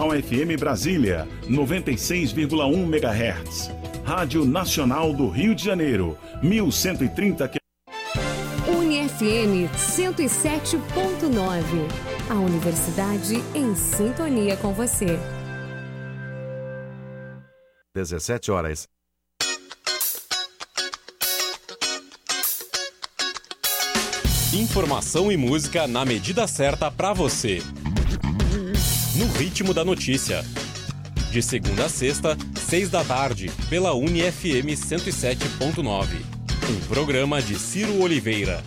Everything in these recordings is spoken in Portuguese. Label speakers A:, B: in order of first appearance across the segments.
A: FM Brasília, 96,1 MHz. Rádio Nacional do Rio de Janeiro, 1130 km.
B: UniFM 107.9. A universidade em sintonia com você.
C: 17 horas.
D: Informação e música na medida certa para você. No ritmo da notícia. De segunda a sexta, seis da tarde, pela UniFM 107.9. Um programa de Ciro Oliveira.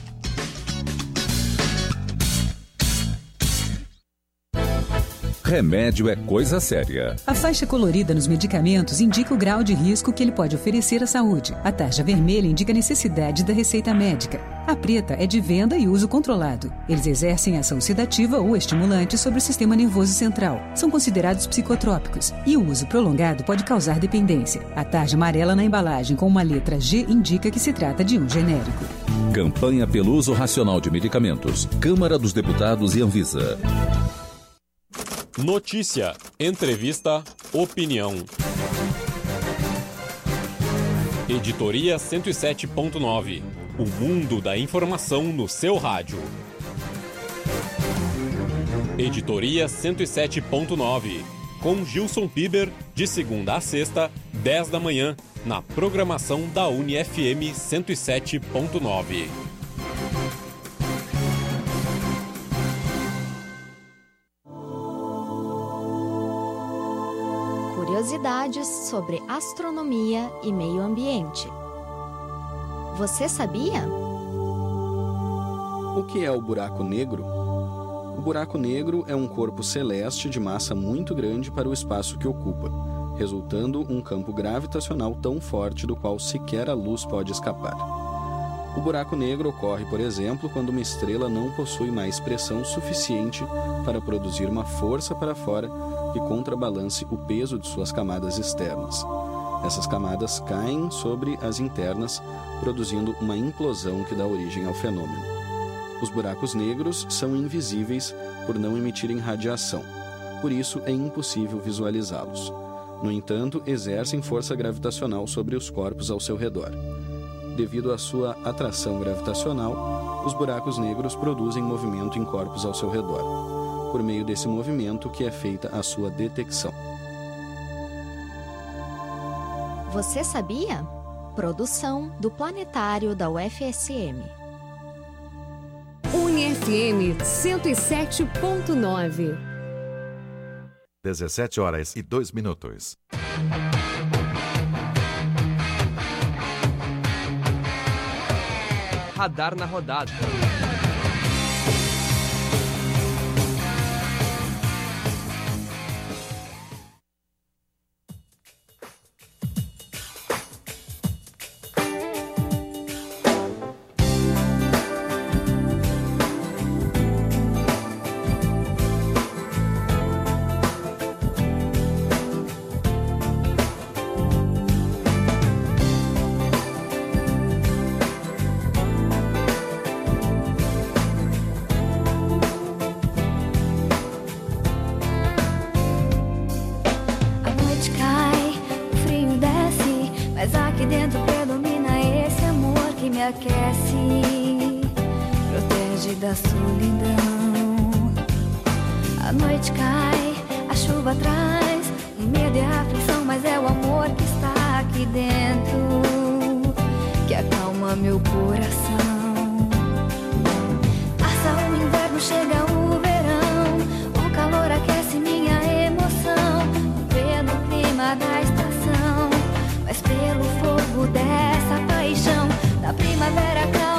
E: Remédio é coisa séria.
F: A faixa colorida nos medicamentos indica o grau de risco que ele pode oferecer à saúde. A tarja vermelha indica a necessidade da receita médica. A preta é de venda e uso controlado. Eles exercem ação sedativa ou estimulante sobre o sistema nervoso central. São considerados psicotrópicos e o uso prolongado pode causar dependência. A tarja amarela na embalagem com uma letra G indica que se trata de um genérico.
E: Campanha pelo uso racional de medicamentos. Câmara dos Deputados e Anvisa.
D: Notícia, entrevista, opinião. Editoria 107.9. O mundo da informação no seu rádio. Editoria 107.9. Com Gilson Piber, de segunda a sexta, 10 da manhã, na programação da UniFM 107.9.
G: Curiosidades sobre astronomia e meio ambiente. Você sabia?
H: O que é o buraco negro? O buraco negro é um corpo celeste de massa muito grande para o espaço que ocupa, resultando um campo gravitacional tão forte do qual sequer a luz pode escapar. O buraco negro ocorre, por exemplo, quando uma estrela não possui mais pressão suficiente para produzir uma força para fora que contrabalance o peso de suas camadas externas. Essas camadas caem sobre as internas, produzindo uma implosão que dá origem ao fenômeno. Os buracos negros são invisíveis por não emitirem radiação, por isso é impossível visualizá-los. No entanto, exercem força gravitacional sobre os corpos ao seu redor. Devido à sua atração gravitacional, os buracos negros produzem movimento em corpos ao seu redor, por meio desse movimento que é feita a sua detecção.
G: Você sabia? Produção do Planetário da UFSM.
B: UniFM 107.9.
C: 17 horas e 2 minutos.
I: Radar na rodada.
J: Dentro predomina esse amor que me aquece, protege da solidão. A noite cai, a chuva traz, o medo e a aflição, mas é o amor que está aqui dentro que acalma meu coração. Passa o inverno, chega o dessa paixão, da primavera calmaria,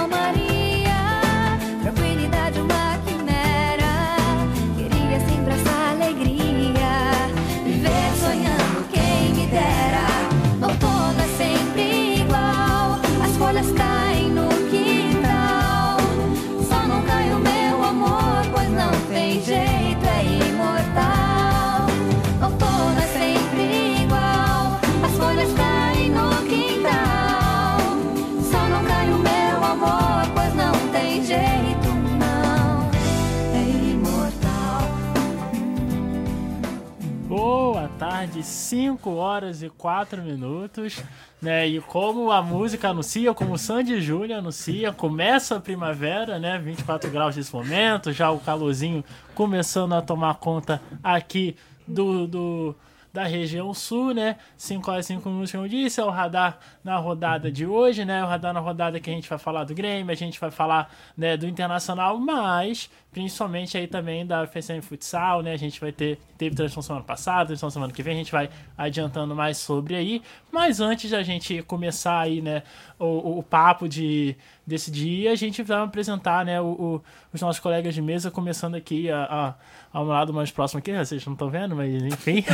I: Tarde, 5 horas e 4 minutos, né? E como a música anuncia, como o Sandy Júnior anuncia, começa a primavera, né? 24 graus nesse momento, já o calorzinho começando a tomar conta aqui do, do da região sul, né? 5 horas e 5 minutos, como eu disse, é o radar na rodada de hoje, né? O radar na rodada que a gente vai falar do Grêmio, a gente vai falar né, do Internacional, mas principalmente aí também da FSM Futsal, né? A gente vai ter, teve transmissão semana passada, transmissão semana que vem, a gente vai adiantando mais sobre aí. Mas antes de a gente começar aí, né, o, o papo de, desse dia, a gente vai apresentar, né, o, o os nossos colegas de mesa, começando aqui a, a, ao lado mais próximo aqui, vocês não estão vendo, mas enfim.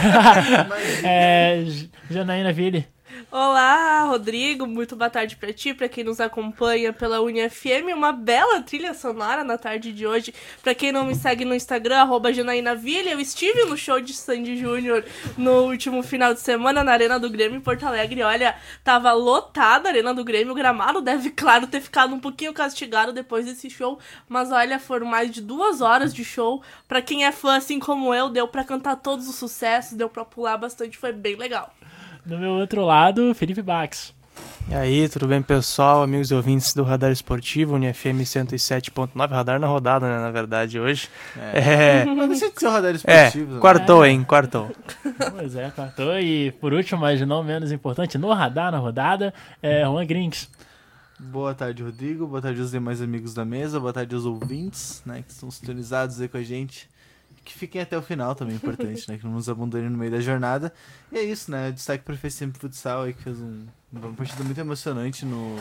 I: é, Janaína Ville.
K: Olá, Rodrigo, muito boa tarde para ti, para quem nos acompanha pela UniFM, uma bela trilha sonora na tarde de hoje. Para quem não me segue no Instagram, arroba Janaínavilha, eu estive no show de Sandy Júnior no último final de semana na Arena do Grêmio em Porto Alegre. Olha, tava lotada a Arena do Grêmio, o gramado deve, claro, ter ficado um pouquinho castigado depois desse show, mas olha, foram mais de duas horas de show. Para quem é fã, assim como eu, deu para cantar todos os sucessos, deu para pular bastante, foi bem legal.
I: Do meu outro lado, Felipe Bax.
L: E aí, tudo bem, pessoal? Amigos e ouvintes do Radar Esportivo, UniFM 107.9, radar na rodada, né, na verdade, hoje.
M: É. é... Mas deixa de ser o Radar Esportivo.
L: É, quartou, é. hein, quartou.
I: Pois é, quartou. E por último, mas não menos importante, no radar na rodada, é Juan Grinks.
M: Boa tarde, Rodrigo. Boa tarde aos demais amigos da mesa. Boa tarde aos ouvintes, né, que estão sintonizados aí com a gente que fiquem até o final também, é importante, né? Que não nos abandonem no meio da jornada. E é isso, né? Destaque para o FSM Futsal aí, que fez um, uma partida muito emocionante no,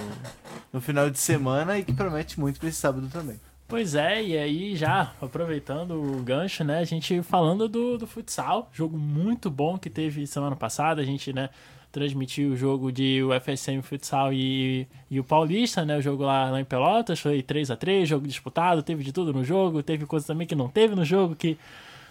M: no final de semana e que promete muito para esse sábado também.
I: Pois é, e aí já aproveitando o gancho, né? A gente falando do, do futsal, jogo muito bom que teve semana passada, a gente, né? Transmitiu o jogo de UFSM Futsal e, e o Paulista, né? O jogo lá, lá em Pelotas, foi 3 a 3 jogo disputado, teve de tudo no jogo, teve coisa também que não teve no jogo, que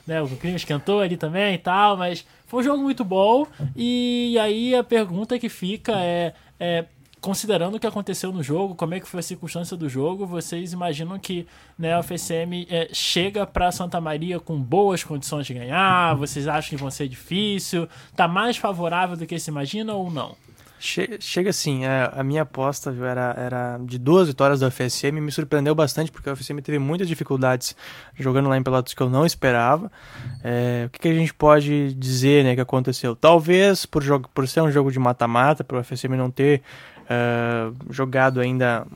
I: né, o crime esquentou ali também e tal, mas foi um jogo muito bom. E aí a pergunta que fica é, é considerando o que aconteceu no jogo, como é que foi a circunstância do jogo, vocês imaginam que né, a FSM é, chega para Santa Maria com boas condições de ganhar? Vocês acham que vão ser difícil? Tá mais favorável do que se imagina ou não?
L: Chega assim, a, a minha aposta viu, era, era de duas vitórias da FSM, me surpreendeu bastante porque a FSM teve muitas dificuldades jogando lá em Pelotas que eu não esperava. É, o que, que, a gente pode dizer né, que aconteceu? Talvez por, jogo, por ser um jogo de mata-mata, para o FSM não ter uh, jogado ainda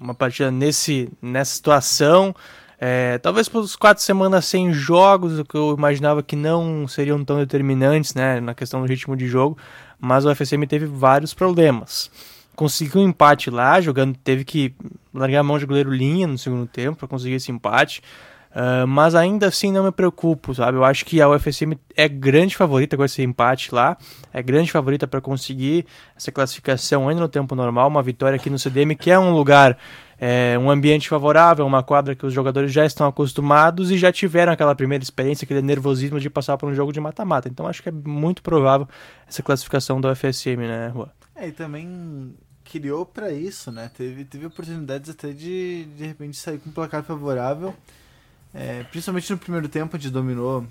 L: uma partida nesse, nessa situação. É, talvez por quatro semanas sem jogos, o que eu imaginava que não seriam tão determinantes né, na questão do ritmo de jogo, mas o FSM teve vários problemas. Conseguiu um empate lá, jogando, teve que largar a mão de goleiro linha no segundo tempo para conseguir esse empate. Uh, mas ainda assim não me preocupo, sabe? Eu acho que a UFSM é grande favorita com esse empate lá, é grande favorita para conseguir essa classificação ainda no tempo normal, uma vitória aqui no CDM, que é um lugar, é, um ambiente favorável, uma quadra que os jogadores já estão acostumados e já tiveram aquela primeira experiência, aquele nervosismo de passar por um jogo de mata-mata. Então acho que é muito provável essa classificação da UFSM, né, Juan?
M: É, e também criou para isso, né? Teve, teve oportunidades até de de repente sair com um placar favorável. É, principalmente no primeiro tempo, a gente dominou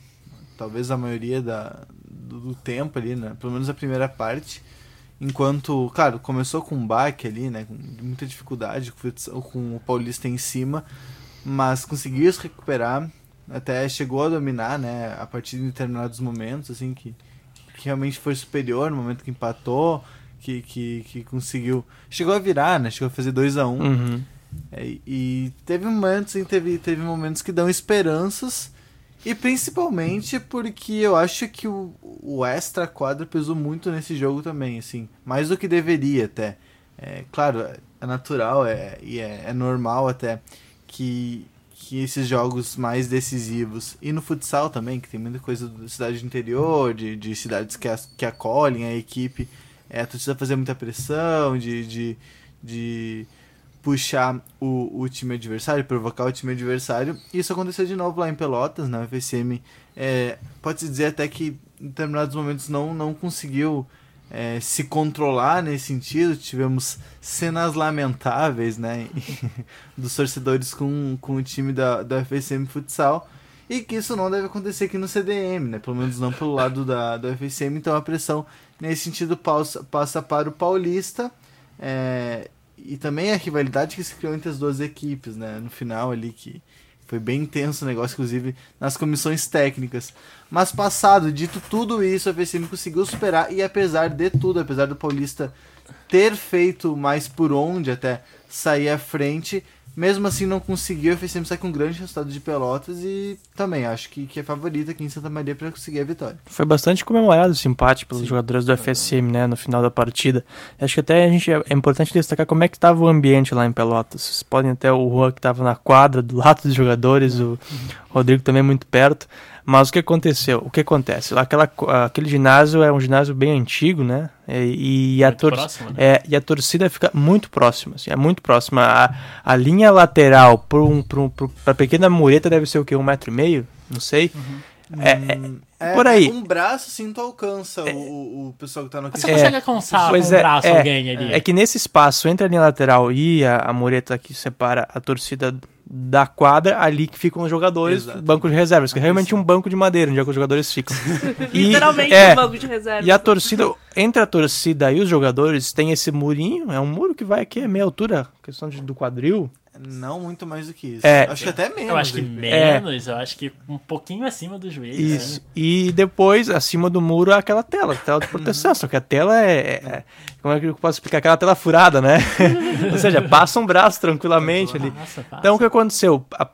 M: talvez a maioria da, do, do, tempo ali, né? Pelo menos a primeira parte. Enquanto, claro, começou com um baque ali, né? Com muita dificuldade, com o Paulista em cima, mas conseguiu se recuperar, até chegou a dominar, né? A partir de determinados momentos, assim, que, que realmente foi superior no momento que empatou, que, que, que conseguiu. Chegou a virar, né? Chegou a fazer 2 a 1 um.
L: uhum.
M: É, e teve momentos, hein, teve, teve momentos que dão esperanças. E principalmente porque eu acho que o, o extra quadro pesou muito nesse jogo também, assim. Mais do que deveria até. É, claro, é natural é, e é, é normal até que, que esses jogos mais decisivos. E no futsal também, que tem muita coisa da cidade interior, de, de cidades que, as, que acolhem a equipe. É, tu precisa fazer muita pressão, de, de, de puxar o, o time adversário, provocar o time adversário. Isso aconteceu de novo lá em Pelotas, na UFSM. É, Pode-se dizer até que em determinados momentos não, não conseguiu é, se controlar nesse sentido. Tivemos cenas lamentáveis né, dos torcedores com, com o time da, da UFSM Futsal. e que isso não deve acontecer aqui no CDM, né? Pelo menos não pelo lado da, do FSM, então a pressão nesse sentido passa, passa para o Paulista. É, e também a rivalidade que se criou entre as duas equipes, né? No final ali, que foi bem intenso o negócio, inclusive nas comissões técnicas. Mas passado, dito tudo isso, a FSM conseguiu superar e apesar de tudo, apesar do Paulista ter feito mais por onde até sair à frente, mesmo assim não conseguiu, a FSM sai com um grande resultado de Pelotas e também acho que, que é favorita aqui em Santa Maria para conseguir a vitória.
L: Foi bastante comemorado esse empate pelos Sim. jogadores do FSM, né, no final da partida. Acho que até a gente é, é importante destacar como é que estava o ambiente lá em Pelotas. Vocês podem até o Juan que estava na quadra do lado dos jogadores, o Rodrigo também muito perto. Mas o que aconteceu? O que acontece? Aquela, aquele ginásio é um ginásio bem antigo, né? E, e a, tor próximo, né? é, e a torcida fica muito próxima, assim, é muito próxima. A, a linha lateral para um, um, a pequena mureta deve ser o quê? Um metro e meio? Não sei. Uhum. É,
M: é,
L: é, por aí.
M: Um braço, sim, tu alcança é, o, o pessoal que tá no
I: Você consegue alcançar pois um é, braço alguém ali.
L: É que nesse espaço entre a linha lateral e a, a mureta que separa a torcida da quadra, ali que ficam os jogadores, Exato. banco de reservas, que é realmente um banco de madeira, onde é que os jogadores ficam.
K: e, Literalmente é, um banco de reservas.
L: E a torcida, entre a torcida e os jogadores, tem esse murinho, é um muro que vai aqui, é meia altura, questão de, do quadril,
M: não muito mais do que isso.
L: É,
M: acho que até menos.
I: Eu acho que menos, é. eu acho que um pouquinho acima do joelho.
L: Isso. Né? E depois, acima do muro, aquela tela, tela de proteção. só que a tela é, é, Como é que eu posso explicar? Aquela tela furada, né? Ou seja, passa um braço tranquilamente ali. Nossa, então o que aconteceu? A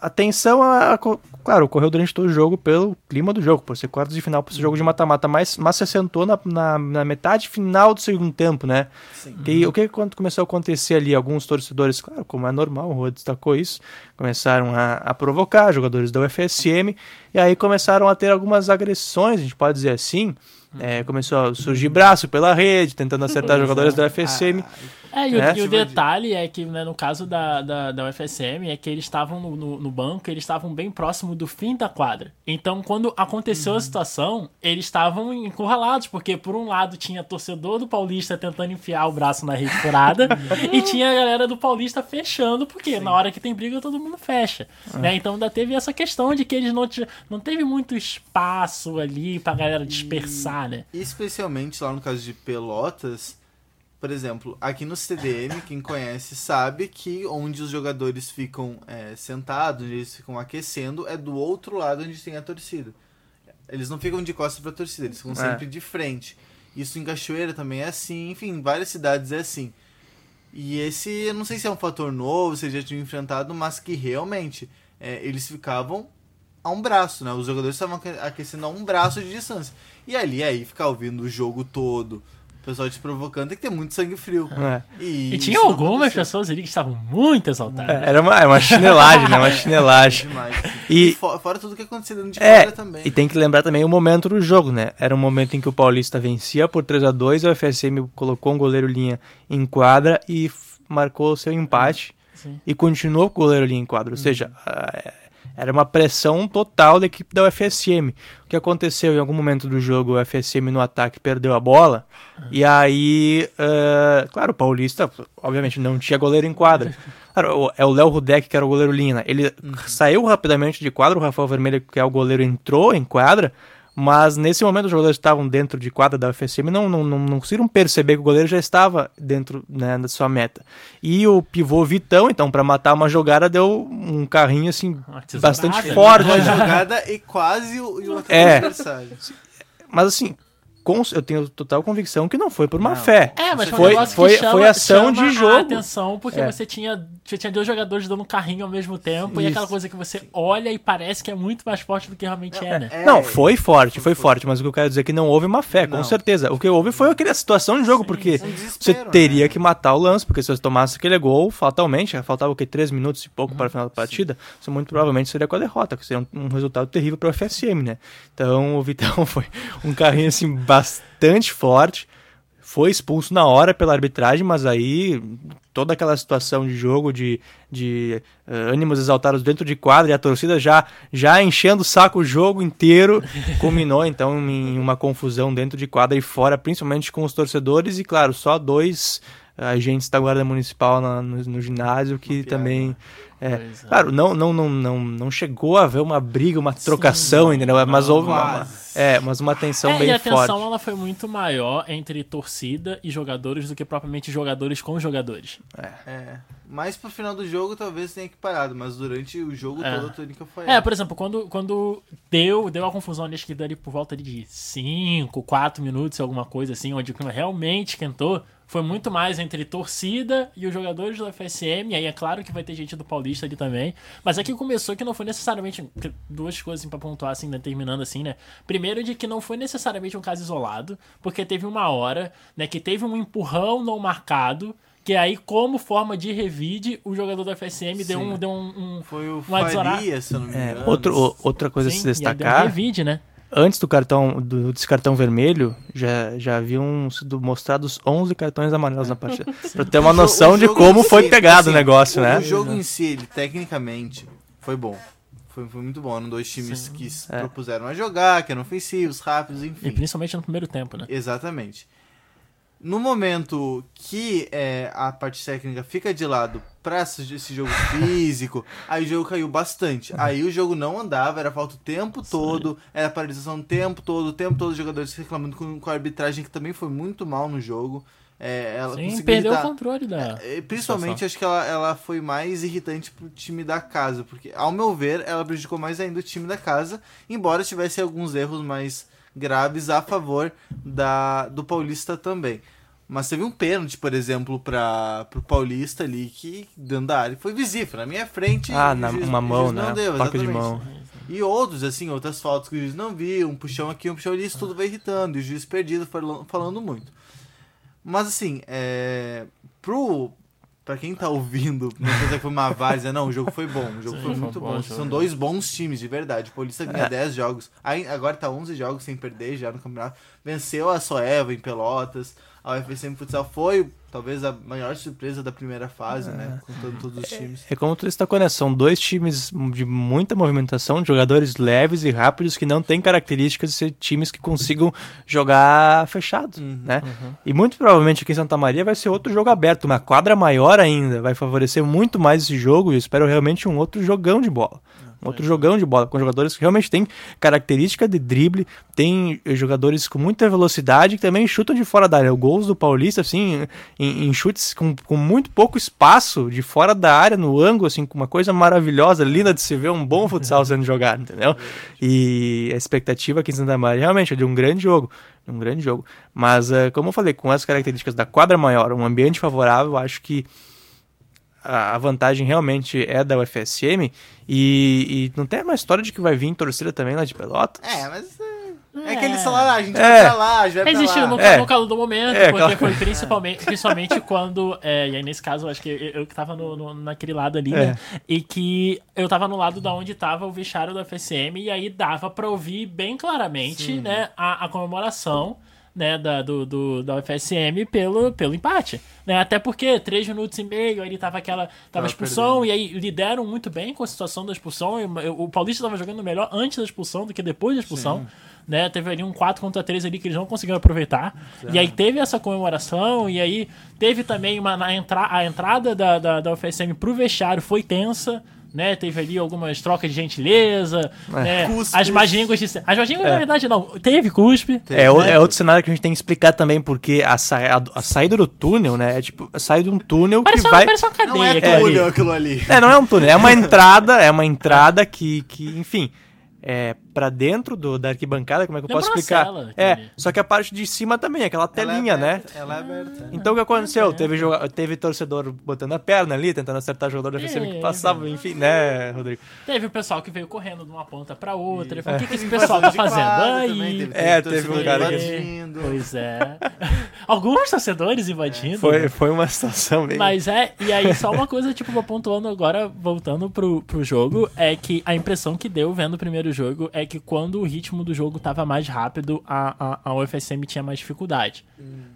L: a tensão, a, a, claro, ocorreu durante todo o jogo pelo clima do jogo, por ser quartos de final, por ser jogo de mata-mata, mas, mas se assentou na, na, na, metade final do segundo tempo, né? Sim. Que, o que quando começou a acontecer ali? Alguns torcedores, claro, como é normal, o Rô destacou isso, começaram a, a provocar jogadores da UFSM, e aí começaram a ter algumas agressões, a gente pode dizer assim, é, começou a surgir braço pela rede, tentando acertar jogadores da UFSM.
I: Ah, é, e o, é? e o detalhe é que, né, no caso da, da, da UFSM, é que eles estavam no, no, no, banco, eles estavam bem próximo do fim da quadra. Então, quando aconteceu uhum. a situação, eles estavam encurralados, porque por um lado tinha torcedor do Paulista tentando enfiar o braço na rede furada, e tinha a galera do Paulista fechando, porque Sim. na hora que tem briga todo mundo fecha. Uhum. Né? Então ainda teve essa questão de que eles não, não teve muito espaço ali pra galera dispersar, né?
M: Especialmente lá no caso de Pelotas por exemplo, aqui no CDM, quem conhece sabe que onde os jogadores ficam é, sentados, onde eles ficam aquecendo, é do outro lado onde tem a torcida. Eles não ficam de costas para a torcida, eles ficam é. sempre de frente. Isso em Cachoeira também é assim, enfim, em várias cidades é assim. E esse, eu não sei se é um fator novo, se já tinham enfrentado, mas que realmente é, eles ficavam a um braço, né? Os jogadores estavam aquecendo a um braço de distância. E ali, aí, ficar ouvindo o jogo todo, pessoal te provocando, tem que ter muito sangue frio.
I: É. E, e tinha algumas pessoas ali que estavam muito exaltadas.
L: É, era uma, é uma chinelagem, né? Uma chinelagem.
M: Demais, e, e fora, fora, tudo que aconteceu dentro de
L: é,
M: também.
L: E tem que lembrar também o momento do jogo, né? Era um momento em que o Paulista vencia por 3 a 2 o FSM colocou um goleiro linha em quadra e marcou o seu empate. Sim. E continuou com o goleiro linha em quadra. Ou uhum. Era uma pressão total da equipe da UFSM. O que aconteceu em algum momento do jogo, o UFSM no ataque perdeu a bola. E aí, uh, claro, o Paulista, obviamente, não tinha goleiro em quadra. Claro, é o Léo Rudek, que era o goleiro linha. Ele uhum. saiu rapidamente de quadra, o Rafael Vermelho, que é o goleiro, entrou em quadra. Mas nesse momento os jogadores estavam dentro de quadra da UFSM não, não, não, não conseguiram perceber que o goleiro já estava dentro né, da sua meta. E o pivô Vitão, então, para matar uma jogada, deu um carrinho assim bastante forte.
M: Uma jogada e quase o, o é, adversário.
L: Mas assim, eu tenho total convicção que não foi por má não. fé.
I: É, mas
L: foi,
I: um
L: foi,
I: chama,
L: foi ação de jogo.
I: atenção, porque é. você tinha, tinha dois jogadores dando carrinho ao mesmo tempo, Isso. e aquela coisa que você olha e parece que é muito mais forte do que realmente é, né?
L: É, não, foi forte, foi forte, mas o que eu quero dizer é que não houve má fé, não. com certeza. O que houve foi aquela situação de jogo, Sim, porque você teria né? que matar o lance, porque se você tomasse aquele gol, fatalmente, faltava o que? Três minutos e pouco hum, para o final da partida, Sim. você muito provavelmente seria com a derrota, que seria um, um resultado terrível para o FSM, né? Então o Vitão foi um carrinho assim bastante forte. Foi expulso na hora pela arbitragem, mas aí toda aquela situação de jogo, de, de uh, ânimos exaltados dentro de quadra e a torcida já, já enchendo o saco o jogo inteiro, culminou então em uma confusão dentro de quadra e fora, principalmente com os torcedores e, claro, só dois agentes da Guarda Municipal na, no, no, ginásio que também É, claro, não, não, não, não, não chegou a haver uma briga, uma trocação, entendeu? Mas houve uma, é, mas uma tensão
I: É,
L: bem
I: e a tensão
L: forte.
I: ela foi muito maior entre torcida e jogadores do que propriamente jogadores com jogadores.
M: É. Mais pro final do jogo talvez tenha que parado, mas durante o jogo
I: É.
M: todo a tônica foi.
I: É, por exemplo, quando, quando deu, deu a confusão ali, acho que dali por volta de 5, 4 minutos, alguma coisa assim, onde o clima realmente esquentou, foi muito mais entre torcida e os jogadores do FSM, e aí é claro que vai ter gente do Paulista ali também, mas é que começou que não foi necessariamente, duas coisas assim pra pontuar assim, né, terminando assim, né, primeiro de que não foi necessariamente um caso isolado, porque teve uma hora, né, que teve um empurrão não marcado, que aí, como forma de revide, o jogador do FSM deu um. Deu um, um
M: Foi o Faria, se eu não me
L: É,
M: engano.
L: outro, o- outra coisa a
I: Sim,
L: se
I: e aí deu um
L: destacar.
I: revide, né?
L: Antes do cartão do, desse cartão vermelho, já, já haviam sido mostrados 11 cartões amarelos na partida. pra ter uma noção de
M: jogo
L: como
M: em
L: foi
M: si,
L: pegado
M: assim,
L: o negócio,
M: o,
L: né?
M: O jogo em si, ele tecnicamente foi bom. Foi, foi muito bom. Eram dois times que se
L: É.
M: propuseram a jogar, que eram ofensivos, rápidos, enfim.
I: E principalmente no primeiro tempo, né?
M: Exatamente. No momento que é, a parte técnica fica de lado pra esse jogo físico, aí o jogo caiu bastante. Aí o jogo não andava, era falta o tempo todo, era paralisação o tempo todo, o tempo todo os jogadores reclamando com, com a arbitragem que também foi muito mal no jogo. É, ela
I: Sim, perdeu
M: irritar-
I: o controle da.
M: é, Principalmente
I: situação.
M: acho que ela, ela foi mais irritante pro time da casa, porque, ao meu ver, ela prejudicou mais ainda o time da casa, embora tivesse alguns erros mais graves a favor da, do Paulista também. Mas teve um pênalti, por exemplo, para pro Paulista ali, que dentro da área foi visível. Na minha frente,
L: Ah,
M: o
L: na-
M: juiz-
L: uma
M: o
L: mão,
M: juiz não
L: né?
M: deu,
L: Toque de mão.
M: E outros, assim, outras faltas que o juiz não viu, um puxão aqui, um puxão ali, isso tudo vai irritando. E o juiz perdido falando, falando muito. Mas assim, é. Pro. Pra quem tá ouvindo, não pensa que foi uma várzea, não, o jogo foi bom. O jogo
I: Sim,
M: foi muito
I: bom
M: bom. São dois bons times, de verdade. O Paulista vinha
L: É.
M: 10 jogos. Aí, agora tá 11 jogos sem perder já no campeonato. Venceu a Soeva em Pelotas. A UFSM Futsal foi, talvez, a maior surpresa da primeira fase, né? Contando todos os times.
L: É como tu destacou, né? São dois times de muita movimentação, de jogadores leves e rápidos que não têm características de ser times que consigam jogar fechado, né? E muito provavelmente aqui em Santa Maria vai ser outro jogo aberto, uma quadra maior ainda, vai favorecer muito mais esse jogo e eu espero realmente um outro jogão de bola. Outro jogão de bola, com jogadores que realmente têm característica de drible, tem jogadores com muita velocidade que também chutam de fora da área. Gols do Paulista, assim, em, em chutes com, com muito pouco espaço, de fora da área, no ângulo, assim, com uma coisa maravilhosa, linda de se ver, um bom futsal sendo jogado, entendeu? E a expectativa aqui em Santa Maria realmente é de um grande jogo. Um grande jogo. Mas, eh, como eu falei, com as características da quadra maior, um ambiente favorável, acho que a a vantagem realmente é da UFSM e, e não tem uma história de que vai vir torcida também lá de Pelotas.
M: É, mas. É, aquele celular, a gente
L: É.
M: vai pra lá, a gente vai pra
I: Existiu
M: lá.
I: no,
L: É.
I: no calor do momento,
L: É,
I: porque
L: claro.
I: foi principalmente, principalmente quando. é, e aí, nesse caso, eu acho que eu, eu que tava no, no- naquele lado ali,
L: É.
I: né? E que eu tava no lado da onde tava o vestiário do FSM, e aí dava pra ouvir bem claramente,
L: Sim.
I: né, a, a comemoração. Né, da, do, do, da UFSM pelo, pelo empate. Né? Até porque três minutos e meio, ele tava aquela. Tava,
M: Tava
I: expulsão, e aí lideram muito bem com a situação da expulsão. e O o Paulista tava jogando melhor antes da expulsão do que depois da expulsão. Né? Teve ali um 4 contra 3 ali que eles não conseguiram aproveitar. E aí teve essa comemoração, e aí teve também uma, na entra, a entrada da, da, da UFSM pro vestiário foi tensa. Né, teve ali algumas trocas de gentileza,
L: É.
I: né, as magínguas de. As magínguas,
L: É.
I: na verdade, não. Teve cuspe.
L: É, o-
I: né?
L: é outro cenário que a gente tem que explicar também, porque a, sa a, a saída do túnel, né? É tipo, a saída de um túnel
I: Parece
L: que
I: uma-
L: vai.
I: parece uma cadeia
M: Não é
I: aquilo ali.
M: túnel aquilo ali.
L: É, não é um túnel, é uma entrada, é uma entrada que, que enfim, é pra dentro do, da arquibancada, como é que eu
I: Lembra
L: posso
I: uma
L: explicar?
I: cela,
L: É,
I: ali.
L: só que a parte de cima também, aquela telinha, né?
M: Ela é aberta.
L: Então o que aconteceu? Teve, joga- teve torcedor botando a perna ali, tentando acertar o jogador da FCM que
I: É,
L: passava, enfim, né, Rodrigo?
I: Teve o pessoal que veio correndo de uma ponta pra outra. Ele falou,
L: É.
I: o que, que esse pessoal tá fazendo aí?
M: também, teve-
L: É,
M: teve
L: um cara que-
M: invadindo.
I: Pois é. Alguns torcedores invadindo.
L: Foi,
I: né?
L: foi uma situação bem.
I: Mas é, e aí só uma coisa, tipo, vou pontuando agora, voltando pro, pro jogo, é que a impressão que deu vendo o primeiro jogo é que quando o ritmo do jogo tava mais rápido, a, a, a UFSM tinha mais dificuldade.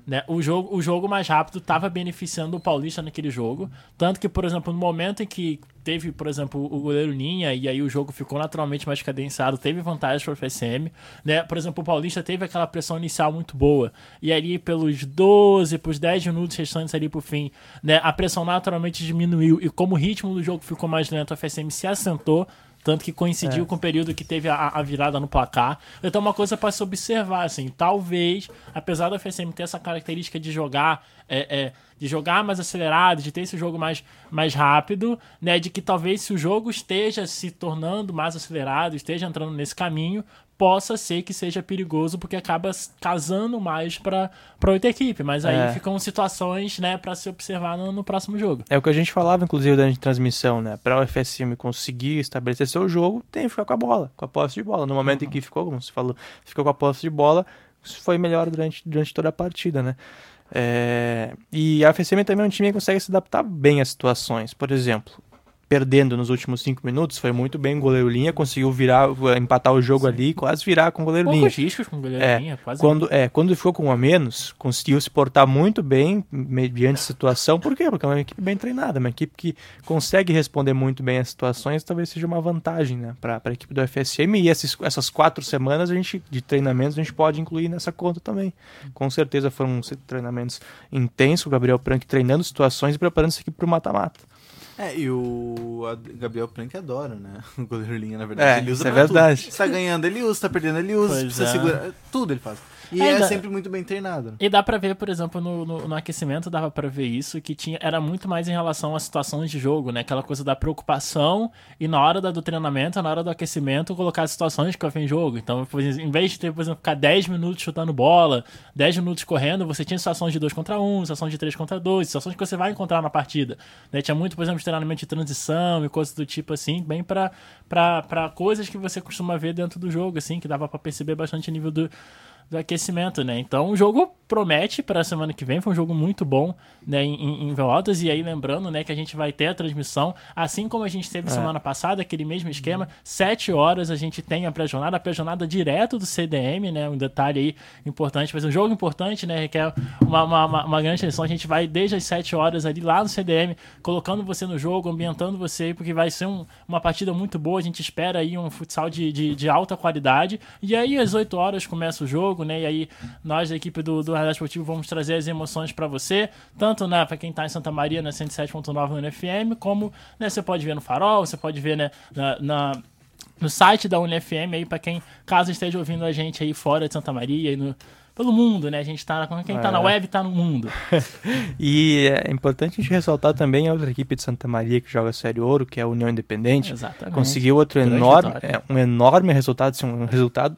I: Né? O, jogo, o jogo mais rápido tava beneficiando o Paulista naquele jogo. Tanto que, por exemplo, no momento em que teve, por exemplo, o goleiro Ninha, e aí o jogo ficou naturalmente mais cadenciado, teve vantagem para o FSM, né? Por exemplo, o Paulista teve aquela pressão inicial muito boa, e ali pelos 12, pelos 10 minutos restantes ali pro fim, né? A pressão naturalmente diminuiu, e como o ritmo do jogo ficou mais lento, o FSM se assentou, tanto que coincidiu
L: É.
I: com o período que teve a, a virada no placar. Então, uma coisa para se observar, assim, talvez, apesar do FSM ter essa característica de jogar, é, é, de jogar mais acelerado, de ter esse jogo mais, mais rápido, né, de que talvez se o jogo esteja se tornando mais acelerado, esteja entrando nesse caminho, possa ser que seja perigoso, porque acaba casando mais para outra equipe. Mas aí
L: É.
I: ficam situações, né, para se observar no, no próximo jogo.
L: É o que a gente falava, inclusive, durante a transmissão, né? Para o FSM conseguir estabelecer seu jogo, tem que ficar com a bola, com a posse de bola. No momento em que ficou, como você falou, ficou com a posse de bola, isso foi melhor durante, durante toda a partida, né? É, E a FSM também é um time que consegue se adaptar bem às situações. Por exemplo, perdendo nos últimos cinco minutos, foi muito bem o goleiro linha, conseguiu virar, empatar o jogo ali, quase virar com o goleiro
I: Poucos
L: linha.
I: riscos com o goleiro
L: é,
I: linha, quase
L: quando, é, quando ficou com um a menos, conseguiu se portar muito bem mediante situação. Por quê? Porque é uma equipe bem treinada, uma equipe que consegue responder muito bem às situações, talvez seja uma vantagem né, para a equipe do FSM. E esses, essas quatro semanas a gente, de treinamentos a gente pode incluir nessa conta também. Com certeza foram treinamentos intensos, o Gabriel Prank treinando situações e preparando essa equipe para o mata-mata.
M: É, e o Gabriel Plank adora, né? O goleiro linha, na verdade.
L: É,
M: ele usa
L: isso é
M: pra tudo.
L: verdade.
M: Se tá ganhando, ele usa. Tá perdendo, ele usa.
I: Pois
M: precisa
I: é.
M: segurar. Tudo ele faz. E
I: É,
M: é,
I: dá-
M: sempre muito bem treinado.
I: E dá pra ver, por exemplo, no, no, no aquecimento dava pra ver isso, que tinha era muito mais em relação às situações de jogo, né? Aquela coisa da preocupação e na hora da- do treinamento, na hora do aquecimento, colocar as situações que em jogo. Então, em vez de ter, por exemplo, ficar 10 minutos chutando bola, 10 minutos correndo, você tinha situações de 2 contra 1, situações de 3 contra 2, situações que você vai encontrar na partida. Né? Tinha muito, por exemplo, de treinamento de transição e coisas do tipo assim, bem pra coisas que você costuma ver dentro do jogo, assim, que dava pra perceber bastante o nível do, do aquecimento, né? Então o jogo promete para a semana que vem, foi um jogo muito bom, né, em, em- Velotas, e aí lembrando, né, que a gente vai ter a transmissão, assim como a gente teve
L: É.
I: semana passada, aquele mesmo esquema, 7 horas a gente tem a pré-jornada, a pré-jornada direto do CDM, né, um detalhe aí importante, mas um jogo importante, né, requer uma, uma, uma, uma grande atenção, a gente vai desde as 7 horas ali lá no CDM, colocando você no jogo, ambientando você, porque vai ser um- uma partida muito boa, a gente espera aí um futsal de, de, de alta qualidade, e aí às 8 horas começa o jogo, né, e aí nós da equipe do, do Radar Esportivo vamos trazer as emoções para você, tanto né, para quem tá em Santa Maria na 107.9 no NFM, como né, você pode ver no Farol, você pode ver né, na- na no site da UniFM aí para quem caso esteja ouvindo a gente aí fora de Santa Maria e no pelo mundo, né? A gente tá quem tá
L: É.
I: na web tá no mundo.
L: E é importante a gente ressaltar também a outra equipe de Santa Maria que joga Série Ouro, que é a União Independente.
I: Exatamente.
L: Conseguiu outro
I: Grande
L: enorme, é, um enorme resultado, assim, um resultado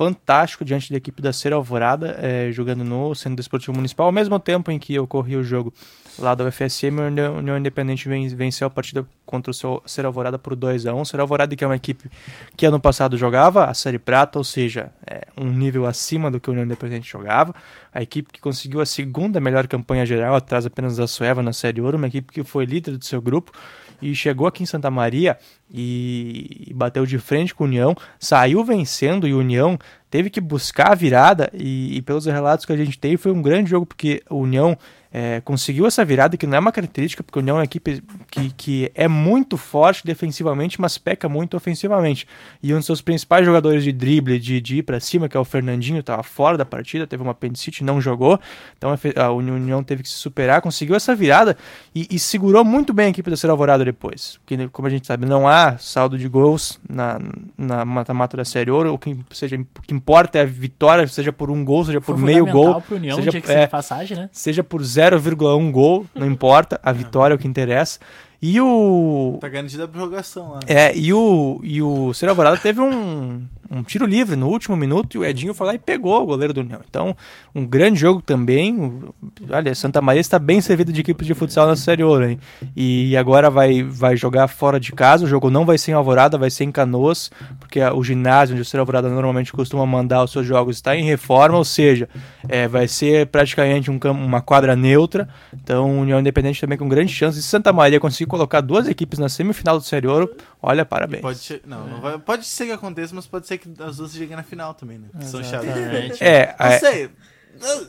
L: fantástico diante da equipe da Ser Alvorada, é, jogando no Centro Desportivo Municipal, ao mesmo tempo em que ocorria o jogo lá da UFSM, a União, Independente ven- venceu a partida contra o Ser Alvorada por 2 a 1 Ser Alvorada que é uma equipe que ano passado jogava a Série Prata, ou seja, é, um nível acima do que a União Independente jogava, a equipe que conseguiu a segunda melhor campanha geral, atrás apenas da Sueva na Série Ouro, uma equipe que foi líder do seu grupo, e chegou aqui em Santa Maria e, bateu de frente com o União, saiu vencendo e o União teve que buscar a virada. E, e pelos relatos que a gente tem foi um grande jogo porque o União é, conseguiu essa virada que não é uma característica porque o União é uma equipe que, que é muito forte defensivamente mas peca muito ofensivamente. E um dos seus principais jogadores de drible de, de ir para cima que é o Fernandinho estava fora da partida teve uma apendicite não jogou. Então a União teve que se superar conseguiu essa virada e, e segurou muito bem a equipe da Ser Alvorada depois. Porque como a gente sabe não há saldo de gols na na mata-mata da Série Ouro. O que seja o que importa é a vitória seja por um gol seja por
I: Foi
L: meio gol
I: pro União,
L: seja, é,
I: passagem, né?
L: seja por 0,1 gol não importa a vitória é o que interessa e o
M: Tá garantida a prorrogação lá.
L: é, e o, e o Ser Alvorada teve um, um tiro livre no último minuto e o Edinho foi lá e pegou o goleiro do União. Então, um grande jogo também. Olha, Santa Maria está bem servido de equipes de futsal na Série Ouro, hein? E agora vai, vai jogar fora de casa. O jogo não vai ser em Alvorada, vai ser em Canoas, porque o ginásio onde o Ser Alvorada normalmente costuma mandar os seus jogos está em reforma, ou seja, é, vai ser praticamente um uma quadra neutra. Então, União Independente também com grande chance. E Santa Maria conseguir colocar duas equipes na semifinal do Série Ouro, olha, parabéns.
M: Pode não, não vai- pode ser que aconteça, mas pode ser que as duas cheguem na final também, né? Que São chaves.
L: É,
M: não
L: é-
M: sei.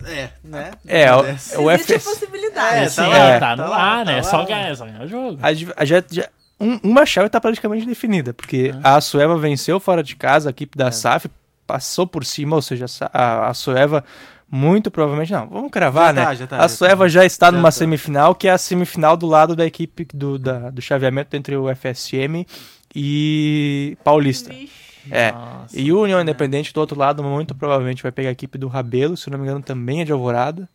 M: É, né?
L: É, o,
M: Acontece.
L: o
K: Existe a
L: FS
K: possibilidade.
M: É,
I: Sim,
M: tá
I: é,
M: lá,
I: tá
M: tá
I: no
M: lá,
I: ar, né?
M: tá
I: É só
M: lá.
I: ganhar, é só ganhar o jogo.
L: a, a- já- já- um- uma chave tá praticamente definida, porque a Sueva venceu fora de casa, a equipe da SAF passou por cima, ou seja, a a, a Sueva muito provavelmente não. Vamos cravar,
M: Já
L: né?
M: tá, já tá,
L: a
M: já
L: Sueva
M: tá.
L: já está
M: Já
L: numa
M: tá.
L: semifinal, que é a semifinal do lado da equipe do, da- do chaveamento entre o FSM e Paulista. É.
I: Nossa,
L: e o União Independente do outro lado, muito provavelmente vai pegar a equipe do Rabelo, se não me engano, também é de Alvorada.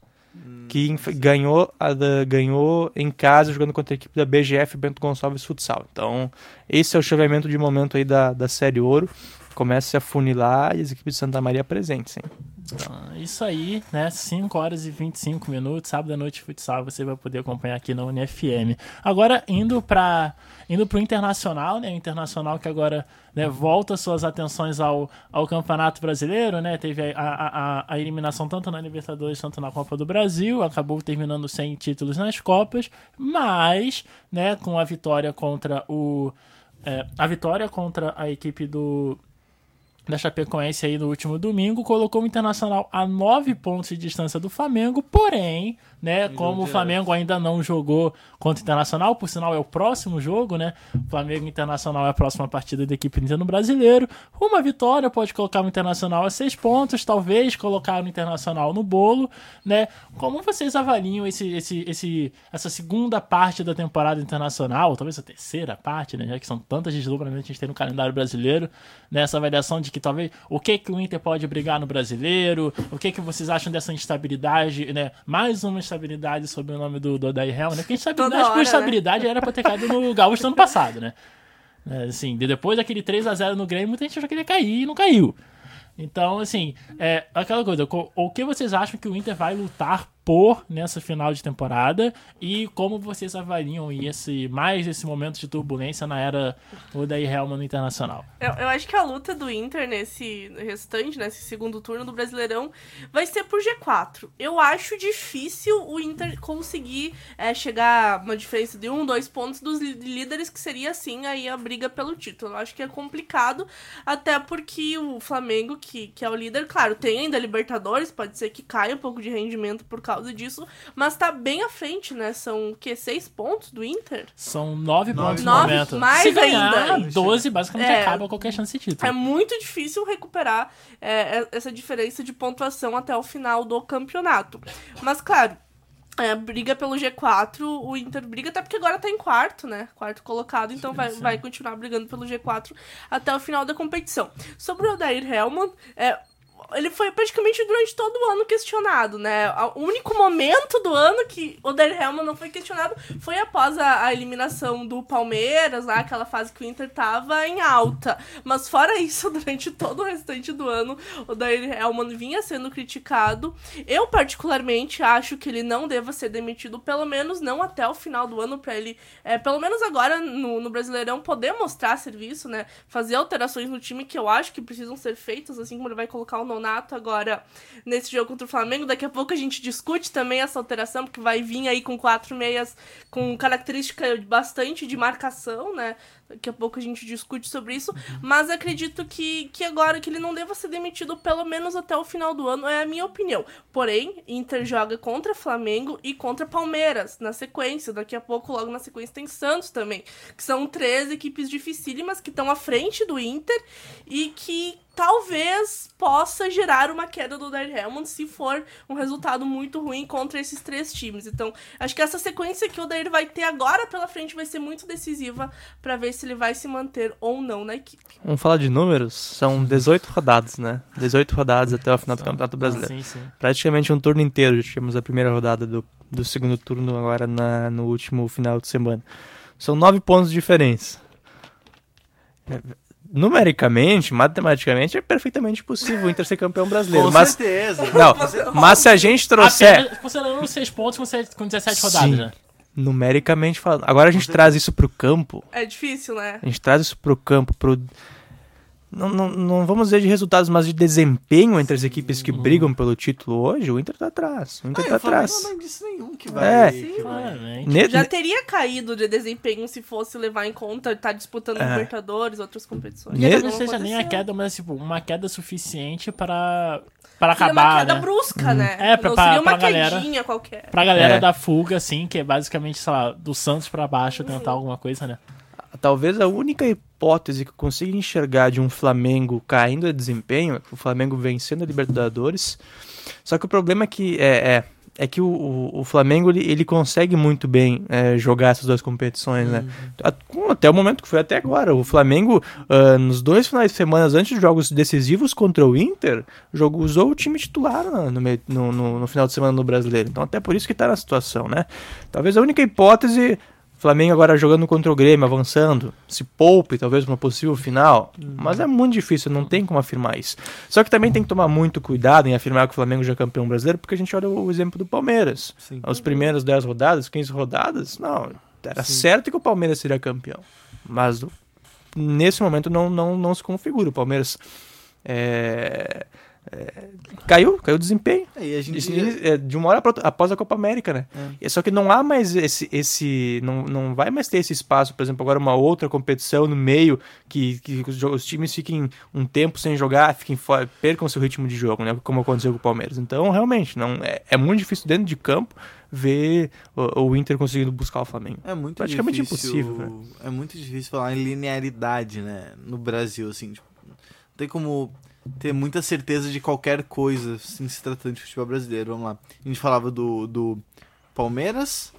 L: Que inf- ganhou, a da- ganhou em casa jogando contra a equipe da BGF Bento Gonçalves Futsal. Então, esse é o chaveamento de momento aí da, da Série Ouro. Começa a se afunilar e as equipes de Santa Maria presentes, hein?
I: Então, isso aí, né? 5 horas e 25 minutos, sábado à noite futsal, você vai poder acompanhar aqui na UniFM. Agora, indo para indo pro Internacional, né? O Internacional que agora né, volta suas atenções ao, ao Campeonato Brasileiro, né? Teve a, a, a, a eliminação tanto na Libertadores quanto na Copa do Brasil, acabou terminando sem títulos nas Copas, mas, né, com a vitória contra o. é, a vitória contra a equipe do, da Chapecoense aí no último domingo, colocou o Internacional a nove pontos de distância do Flamengo, porém, né, como o Flamengo ainda não jogou contra o Internacional, por sinal é o próximo jogo, né, Flamengo e Internacional é a próxima partida da equipe no Brasileiro, uma vitória pode colocar o Internacional a seis pontos, talvez colocar o Internacional no bolo, né, como vocês avaliam esse, esse, esse, essa segunda parte da temporada internacional, talvez a terceira parte, né, já que são tantas desdobramentos que a gente tem no calendário brasileiro, nessa avaliação de que talvez o que que o Inter pode brigar no brasileiro, o que que vocês acham dessa instabilidade, né? Mais uma instabilidade sob o nome do, do Odair Helman, né? Porque instabilidade
K: Toda
I: por
K: hora,
I: instabilidade era pra ter caído no Gaúcho no ano passado, né? É, assim, de- depois daquele 3 a 0 no Grêmio, muita gente achou que ele ia cair e não caiu. Então, assim, é aquela coisa, co- o que vocês acham que o Inter vai lutar por nessa final de temporada e como vocês avaliam esse mais esse momento de turbulência na era Odair Helman no Internacional?
K: Eu, eu acho que a luta do Inter nesse restante, nesse segundo turno do Brasileirão, vai ser por G4. Eu acho difícil o Inter conseguir é, chegar uma diferença de um, dois pontos dos lí- líderes, que seria assim aí a briga pelo título. Eu acho que é complicado, até porque o Flamengo, que, que é o líder, claro, tem ainda Libertadores, pode ser que caia um pouco de rendimento por causa disso, mas tá bem à frente, né? São o quê? Seis pontos do Inter?
I: São nove pontos no
K: Nove,
I: momento.
K: mais
I: Se ganhar
K: ainda.
I: 12, basicamente
K: É.
I: acaba qualquer chance de título.
K: É muito difícil recuperar é, é, essa diferença de pontuação até o final do campeonato. Mas, claro, é, briga pelo G4, o Inter briga, até porque agora tá em quarto, né? Quarto colocado, então vai,
I: sim.
K: vai continuar brigando pelo G4 até o final da competição. Sobre o Odair Helman, é, ele foi praticamente durante todo o ano questionado, né? O único momento do ano que o Odair Helman não foi questionado foi após a, a eliminação do Palmeiras, lá, aquela fase que o Inter tava em alta. Mas fora isso, durante todo o restante do ano, o Odair Helman vinha sendo criticado. Eu, particularmente, acho que ele não deva ser demitido, pelo menos não até o final do ano, pra ele, é, pelo menos agora no, no Brasileirão, poder mostrar serviço, né? Fazer alterações no time que eu acho que precisam ser feitas, assim como ele vai colocar o Nonato agora nesse jogo contra o Flamengo. Daqui a pouco a gente discute também essa alteração, porque vai vir aí com quatro meias com característica bastante de marcação, né? Daqui a pouco a gente discute sobre isso. Mas acredito que, que agora que ele não deva ser demitido, pelo menos até o final do ano, é a minha opinião. Porém, Inter joga contra Flamengo e contra Palmeiras na sequência. Daqui a pouco, logo na sequência, tem Santos também. Que são três equipes dificílimas que estão à frente do Inter e que talvez possa gerar uma queda do Odair Helmond se for um resultado muito ruim contra esses três times. Então, acho que essa sequência que o Odair vai ter agora pela frente vai ser muito decisiva para ver se ele vai se manter ou não na equipe.
L: Vamos falar de números? São 18 rodadas, né? 18 rodadas até o final do Campeonato Brasileiro.
I: Sim, sim.
L: Praticamente um turno inteiro. Já tivemos a primeira rodada do, do segundo turno agora na, no último final de semana. São nove pontos de diferença. É, Numericamente, matematicamente, é perfeitamente possível o Inter ser campeão brasileiro.
M: Com
L: mas,
M: certeza.
L: Não, mas se a gente trouxer.
I: Apenas considerando os seis pontos com, com 17 rodadas,
L: Sim,
I: né?
L: Numericamente falando. Agora a gente traz isso pro campo.
K: É difícil, né?
L: A gente traz isso pro campo, pro. Não, não, não vamos dizer de resultados, mas de desempenho entre as equipes que brigam pelo título hoje, o Inter tá atrás. O Inter
M: Ah,
L: tá atrás.
M: não disse nenhum que vai.
L: É.
M: que vai-
L: Ne-
K: Já teria caído de desempenho se fosse levar em conta estar disputando
L: É.
K: Libertadores, outras competições.
I: E
K: Não
I: talvez seja nem a queda, mas tipo, uma queda suficiente para para
K: Seria
I: acabar,
K: uma queda
I: né?
K: brusca, né?
I: É, pra,
K: Não
I: pra,
K: seria uma
I: pra galera.
K: quedinha qualquer.
I: Pra galera
L: É.
I: da fuga, assim, que é basicamente, sei lá, do Santos pra baixo tentar alguma coisa, né?
L: Talvez a única hipótese que eu consigo enxergar de um Flamengo caindo de desempenho é o Flamengo vencendo a Libertadores. Só que o problema é que é, é, é que o, o, o Flamengo ele, ele consegue muito bem é, jogar essas duas competições, né? A- Até o momento que foi até agora. O Flamengo, ah, nos dois finais de semana antes de jogos decisivos contra o Inter, jogo, usou o time titular no, meio- no, no- no final de semana no brasileiro. Então, até por isso que tá na situação, né? Talvez a única hipótese. Flamengo agora jogando contra o Grêmio, avançando, se poupe talvez para uma possível final, mas é muito difícil, não tem como afirmar isso. Só que também tem que tomar muito cuidado em afirmar que o Flamengo já é campeão brasileiro, porque a gente olha o exemplo do Palmeiras.
M: Sim.
L: As primeiras 10 rodadas, 15 rodadas, não, era certo que o Palmeiras seria campeão. Mas nesse momento não, não, não se configura. O Palmeiras é, é, caiu, caiu o desempenho.
M: É,
L: é, de uma hora pra outra, após a Copa América, né? E Só que não há mais esse. esse não, não vai mais ter esse espaço, por exemplo, agora uma outra competição no meio que, que os times fiquem um tempo sem jogar, fiquem fora, percam seu ritmo de jogo, né? Como aconteceu com o Palmeiras. Então, realmente, não é, é muito difícil dentro de campo ver o, o Inter conseguindo buscar o Flamengo.
M: É muito
L: Praticamente
M: difícil,
L: impossível, né?
M: É muito difícil falar em linearidade, né? No Brasil, assim. Tipo, não tem como ter muita certeza de qualquer coisa, assim, se tratando de futebol brasileiro. Vamos lá. A gente falava do, do Palmeiras,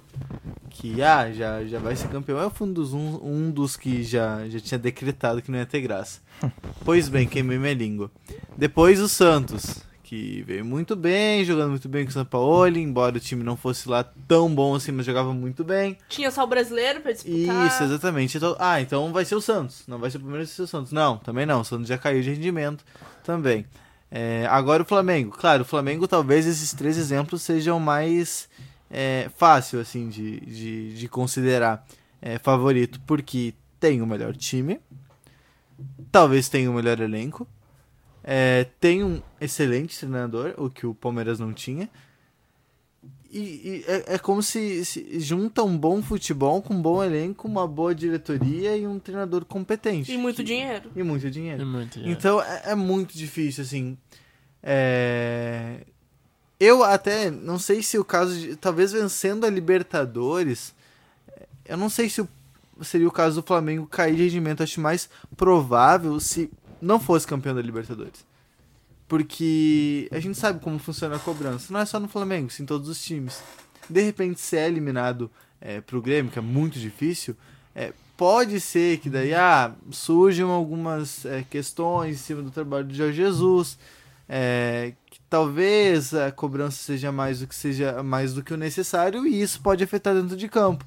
M: que ah, já, já vai ser campeão. É o fundo dos, um, um dos que já, já tinha decretado que não ia ter graça. pois bem, queimei minha língua. Depois o Santos, que veio muito bem, jogando muito bem com o São Paulo, embora o time não fosse lá tão bom assim, mas jogava muito bem.
K: Tinha só o brasileiro pra disputar.
M: Isso, exatamente. Então, ah, então vai ser o Santos. Não vai ser o primeiro, vai ser o Santos. Não, também não. O Santos já caiu de rendimento também. É, agora o Flamengo. Claro, o Flamengo talvez esses três exemplos sejam mais é, fácil assim de, de, de considerar é, favorito, porque tem o melhor time, talvez tenha o melhor elenco, é, tem um excelente treinador, o que o Palmeiras não tinha. E, e é, é como se, se junta um bom futebol com um bom elenco, uma boa diretoria e um treinador competente.
K: E muito dinheiro.
M: E muito dinheiro.
I: E muito dinheiro.
M: Então é, é muito difícil, assim. É... Eu até não sei se o caso de. Talvez vencendo a Libertadores. Eu não sei se o- seria o caso do Flamengo cair de rendimento. Acho mais provável se não fosse campeão da Libertadores. Porque a gente sabe como funciona a cobrança. Não é só no Flamengo, sim em todos os times. De repente, se é eliminado é, pro Grêmio, que é muito difícil, é, pode ser que daí ah, surjam algumas é, questões em cima do trabalho de Jorge Jesus. é, que talvez a cobrança seja mais do que seja mais do que o necessário e isso pode afetar dentro de campo.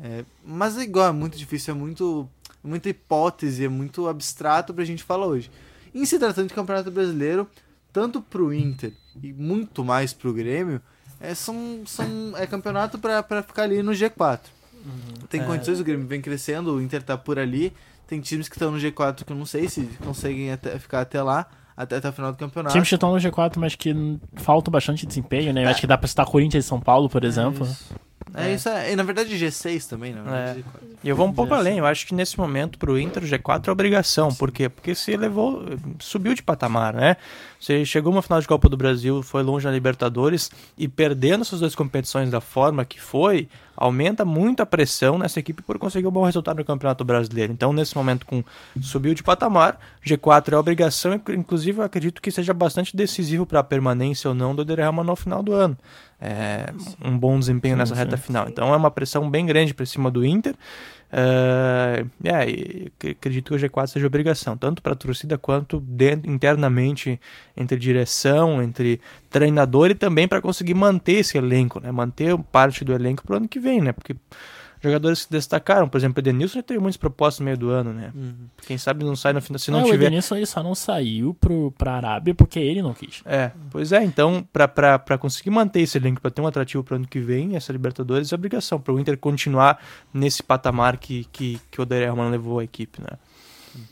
M: É, mas é igual, é muito difícil, é muito muita hipótese, é muito abstrato pra gente falar hoje. Em se tratando de Campeonato Brasileiro, tanto pro Inter e muito mais pro Grêmio, é, são, são, é campeonato pra pra ficar ali no G4. Tem
I: É.
M: condições, o Grêmio vem crescendo, o Inter tá por ali. Tem times que estão no G4 que eu não sei se conseguem até, ficar até lá, até, até o final do campeonato.
I: Times que estão no G4, mas que n- falta bastante desempenho, né? Eu acho que dá pra citar Corinthians e São Paulo, por exemplo.
M: É, isso é, e na verdade G6 também, verdade.
L: É.
M: G4.
L: E eu vou um pouco além, eu acho que nesse momento pro Inter o G4 é obrigação. Por quê? Porque se elevou, subiu de patamar, né? Você chegou uma final de Copa do Brasil, foi longe na Libertadores e perdendo essas duas competições da forma que foi, aumenta muito a pressão nessa equipe por conseguir um bom resultado no Campeonato Brasileiro. Então, nesse momento, com subiu de patamar, G4 é obrigação, inclusive eu acredito que seja bastante decisivo para a permanência ou não do Derrama no final do ano. É, um bom desempenho
I: Sim,
L: nessa
I: sim.
L: reta final. Então é uma pressão bem grande para cima do Inter. É, é, ac- acredito que o G4 seja obrigação, tanto para a torcida quanto internamente entre direção, entre treinador e também para conseguir manter esse elenco, né? manter parte do elenco para o ano que vem, né? Porque jogadores que destacaram, por exemplo, o Edenilson já teve muitas propostas no meio do ano, né? Quem sabe não sai no final, se não
I: Ah, O
L: tiver
I: Edenilson ele só não saiu pro, pra Arábia porque ele não quis.
L: é, pois é, então, pra- pra pra conseguir manter esse elenco, pra ter um atrativo pro ano que vem, essa Libertadores é obrigação, pro Inter continuar nesse patamar que, que, que o Odair Helman levou a equipe, né?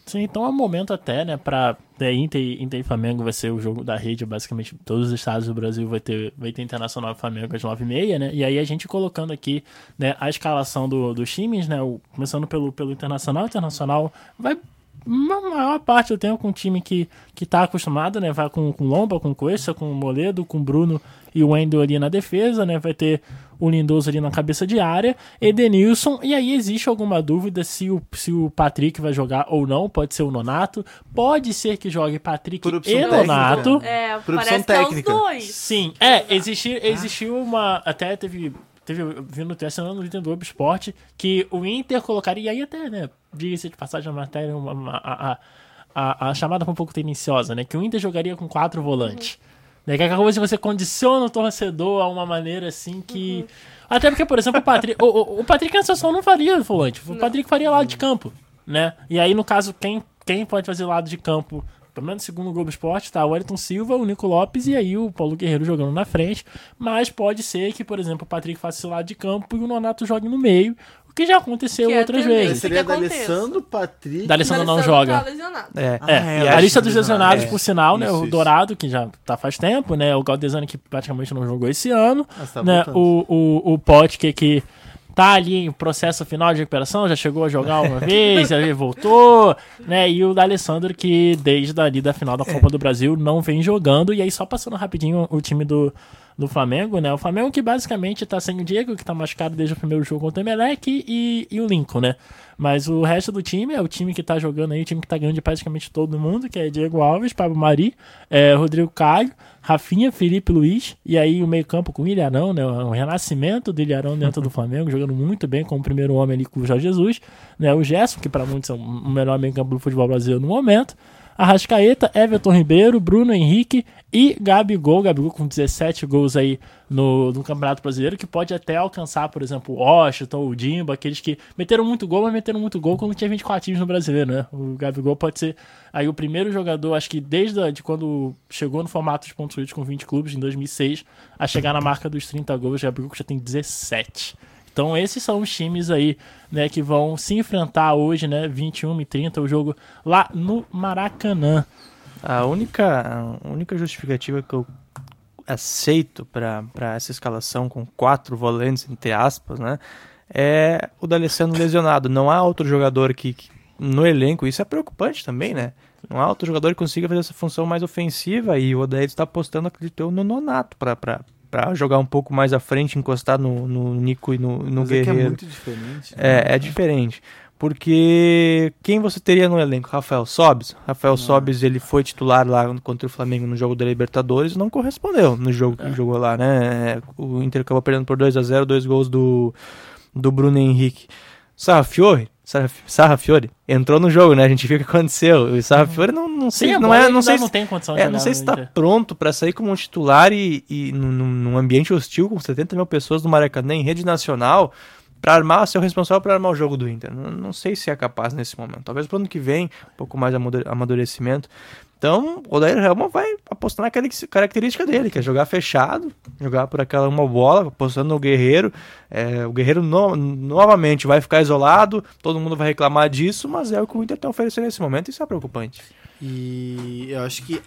I: Sim, então é um momento até, né, pra é, Inter, Inter e Flamengo vai ser o jogo da rede, basicamente todos os estados do Brasil vai ter, vai ter Internacional e Flamengo às 9h30, né, e aí a gente colocando aqui, né, a escalação do, dos times, né, o- começando pelo, pelo Internacional, Internacional vai uma maior parte do tempo com um time que, que tá acostumado, né? Vai com, com Lomba, com Coessa, com Moledo, com Bruno e o Wendel ali na defesa, né? Vai ter o Lindoso ali na cabeça de área, Edenilson, e aí existe alguma dúvida se o, se o Patrick vai jogar ou não, pode ser o Nonato, pode ser que jogue Patrick e
M: técnica.
I: Nonato.
K: É,
M: Por opção
K: parece que é os
M: técnica.
K: dois.
I: Sim, é, existiu, existiu uma. Até teve. Teve vindo até assinando no Twitter do Globo Esporte que o Inter colocaria, e aí até, né? Diga-se de passagem a matéria, uma, uma- a, a, a, a chamada foi um pouco tendenciosa, né? Que o Inter jogaria com quatro volantes. Né, que aquela coisa que você condiciona o torcedor a uma maneira assim que. Até porque, por exemplo, o Patrick. o, o, o Patrick na situação não faria volante. O Patrick faria lado de campo. né? E aí, no caso, quem, quem pode fazer lado de campo, pelo menos segundo o Globo Esporte, tá o Wellington Silva, o Nico Lopes e aí o Paulo Guerreiro jogando na frente. Mas pode ser que, por exemplo, o Patrick faça esse lado de campo e o Nonato jogue no meio. Que já aconteceu
K: Que é a
I: outras vezes.
M: Seria
K: que
M: da. Alessandro, Patrick.
I: D'Alessandro não
K: D'Alessandro
I: joga.
K: tá.
L: É,
M: Ah,
I: É,
M: é,
I: a lista dos lesionados,
M: é.
I: por sinal, né?
M: Isso,
I: o
M: isso.
I: Dourado, que já tá faz tempo, né? O Galdesani, que praticamente não jogou esse ano.
M: Tá
I: né?
M: voltando.
I: O, o, o Potke, que tá ali em processo final de recuperação, já chegou a jogar uma vez, aí voltou, né? E o D'Alessandro, que desde ali da final da Copa do Brasil não vem jogando. E aí, só passando rapidinho o time do, do Flamengo, né? O Flamengo que basicamente tá sem o Diego, que tá machucado desde o primeiro jogo contra o Emelec, e, e o Lincoln, né? Mas o resto do time é o time que tá jogando aí, o time que tá ganhando de praticamente todo mundo, que é Diego Alves, Pablo Mari, é, Rodrigo Caio, Rafinha, Felipe Luiz, e aí o meio-campo com o Ilharão, né? O renascimento do Ilharão dentro do Flamengo, jogando muito bem como o primeiro homem ali com o Jorge Jesus, né? O Gerson, que para muitos é o melhor meio-campo do futebol brasileiro no momento. Arrascaeta, Everton Ribeiro, Bruno Henrique e Gabigol. Gabigol com 17 gols aí no, no Campeonato Brasileiro, que pode até alcançar, por exemplo, o Washington, o Dimba, aqueles que meteram muito gol, mas meteram muito gol quando tinha 24 times no Brasileiro, né? O Gabigol pode ser aí o primeiro jogador, acho que desde a, de quando chegou no formato de pontos com 20 clubes, em 2006, a chegar na marca dos 30 gols. Gabigol já tem 17. Então esses são os times aí, né, que vão se enfrentar hoje, né, 21 e 30, o jogo lá no Maracanã.
L: A única, a única justificativa que eu aceito para essa escalação com quatro volantes, entre aspas, né, é o D'Alessandro lesionado. Não há outro jogador que, que no elenco, isso é preocupante também, né? Não há outro jogador que consiga fazer essa função mais ofensiva e o Odair está apostando, acredito eu, no Nonato para jogar um pouco mais à frente, encostar no, no Nico e no, no
M: Mas é é
L: Guerreiro.
M: muito diferente. né?
L: É, é diferente. Porque quem você teria no elenco? Rafael Sobis. Rafael Sobis, ele foi titular lá contra o Flamengo no jogo da Libertadores, não correspondeu no jogo que jogou lá, né? O Inter acabou perdendo por 2 a 0 dois gols do, do Bruno Henrique. Sarrafiore, Sarraf- Sarrafiore, entrou no jogo, né? A gente viu o que aconteceu. O Sarrafiore não, não sei,
I: Sim,
L: não é, não sei
I: não
L: se-
I: tem condição de
L: é, não sei se tá
I: Inter.
L: pronto para sair como um titular e, e num, num- ambiente hostil com 70 mil pessoas no Maracanã em rede nacional para armar, ser o responsável para armar o jogo do Inter. Não, não sei se é capaz nesse momento. Talvez pro ano que vem, um pouco mais amadurecimento. Então, o Odair Helman vai apostar naquela característica dele, que é jogar fechado, jogar por aquela uma bola, apostando no Guerreiro. É, o Guerreiro no- novamente vai ficar isolado, todo mundo vai reclamar disso, mas é o que o Inter está oferecendo nesse momento e isso é preocupante.
M: E eu acho que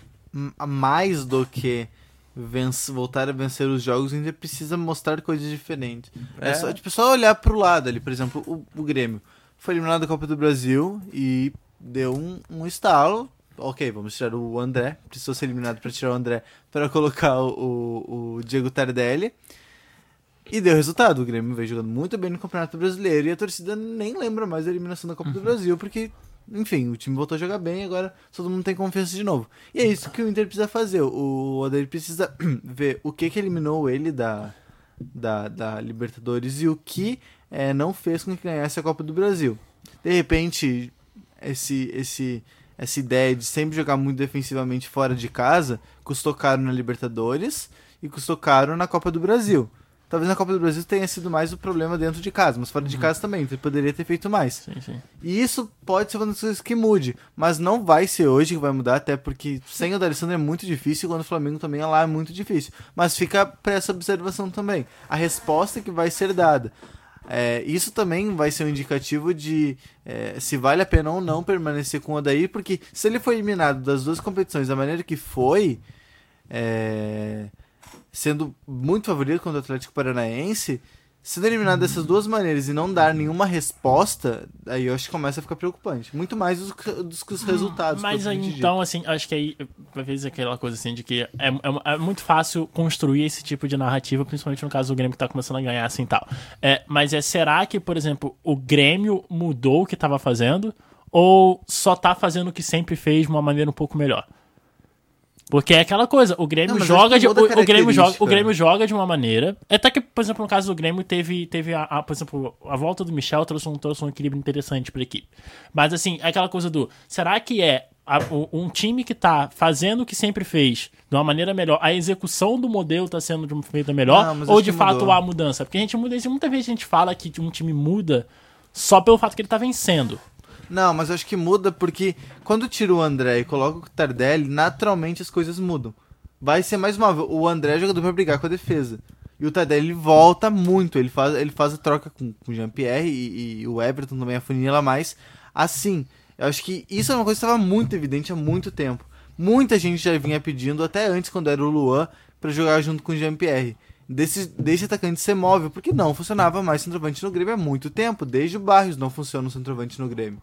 M: mais do que vence- voltar a vencer os jogos, ainda precisa mostrar coisas diferentes. É,
L: É.
M: só, tipo, só olhar pro lado ali, por exemplo, o, o Grêmio foi eliminado da Copa do Brasil e deu um, um estalo. Ok, vamos tirar o André. Precisou ser eliminado para tirar o André para colocar o, o, Diego Tardelli. E deu resultado. O Grêmio veio jogando muito bem no Campeonato Brasileiro e a torcida nem lembra mais da eliminação da Copa do Brasil, porque, enfim, o time voltou a jogar bem e agora todo mundo tem confiança de novo. E é isso que o Inter precisa fazer. O Odair precisa ver o que, que eliminou ele da, da, da Libertadores e o que eh, não fez com que ganhasse a Copa do Brasil. De repente, esse, esse, essa ideia de sempre jogar muito defensivamente fora de casa custou caro na Libertadores e custou caro na Copa do Brasil. Talvez na Copa do Brasil tenha sido mais o problema dentro de casa, mas fora de casa também, então ele poderia ter feito mais.
I: Sim, sim.
M: E isso pode ser uma das coisas que mude, mas não vai ser hoje que vai mudar, até porque sem o D'Alessandro é muito difícil, quando o Flamengo também é lá é muito difícil. Mas fica para essa observação também. A resposta que vai ser dada. É, isso também vai ser um indicativo de é, se vale a pena ou não permanecer com o Odair, porque se ele foi eliminado das duas competições da maneira que foi, é, sendo muito favorito contra o Atlético Paranaense, sendo eliminado dessas duas maneiras e não dar nenhuma resposta, aí eu acho que começa a ficar preocupante. Muito mais dos, que- dos que os resultados.
I: Mas então, assim, acho que aí, às vezes, aquela coisa assim de que é, é- é muito fácil construir esse tipo de narrativa, principalmente no caso do Grêmio que tá começando a ganhar, assim, tal. É, mas é, será que, por exemplo, o Grêmio mudou o que tava fazendo? Ou só tá fazendo o que sempre fez de uma maneira um pouco melhor? Porque é aquela coisa, o Grêmio
M: Não,
I: joga de, o, o Grêmio joga, o. Grêmio joga de uma maneira. Até que, por exemplo, no caso do Grêmio, teve, teve a, a- por exemplo, a volta do Michel trouxe um, trouxe um equilíbrio interessante pra equipe. Mas assim, é aquela coisa do. Será que é a- um time que tá fazendo o que sempre fez de uma maneira melhor, a execução do modelo tá sendo de uma feita melhor?
M: Não,
I: ou de fato
M: mudou.
I: há mudança? Porque a gente muda, muita vez a gente fala que um time muda só pelo fato que ele tá vencendo.
M: Não, mas eu acho que muda porque quando tira o André e coloca o Tardelli, naturalmente as coisas mudam. Vai ser mais uma vez. O André é jogador pra brigar com a defesa. E o Tardelli ele volta muito. Ele faz, ele faz a troca com, com o Jean-Pierre e, e o Everton também afunila mais. Assim, eu acho que isso é uma coisa que estava muito evidente há muito tempo. Muita gente já vinha pedindo, até antes, quando era o Luan, pra jogar junto com o Jean-Pierre. Desse, desse atacante ser móvel, porque não funcionava mais centroavante no Grêmio há muito tempo. Desde o Barrios não funciona o centroavante no Grêmio.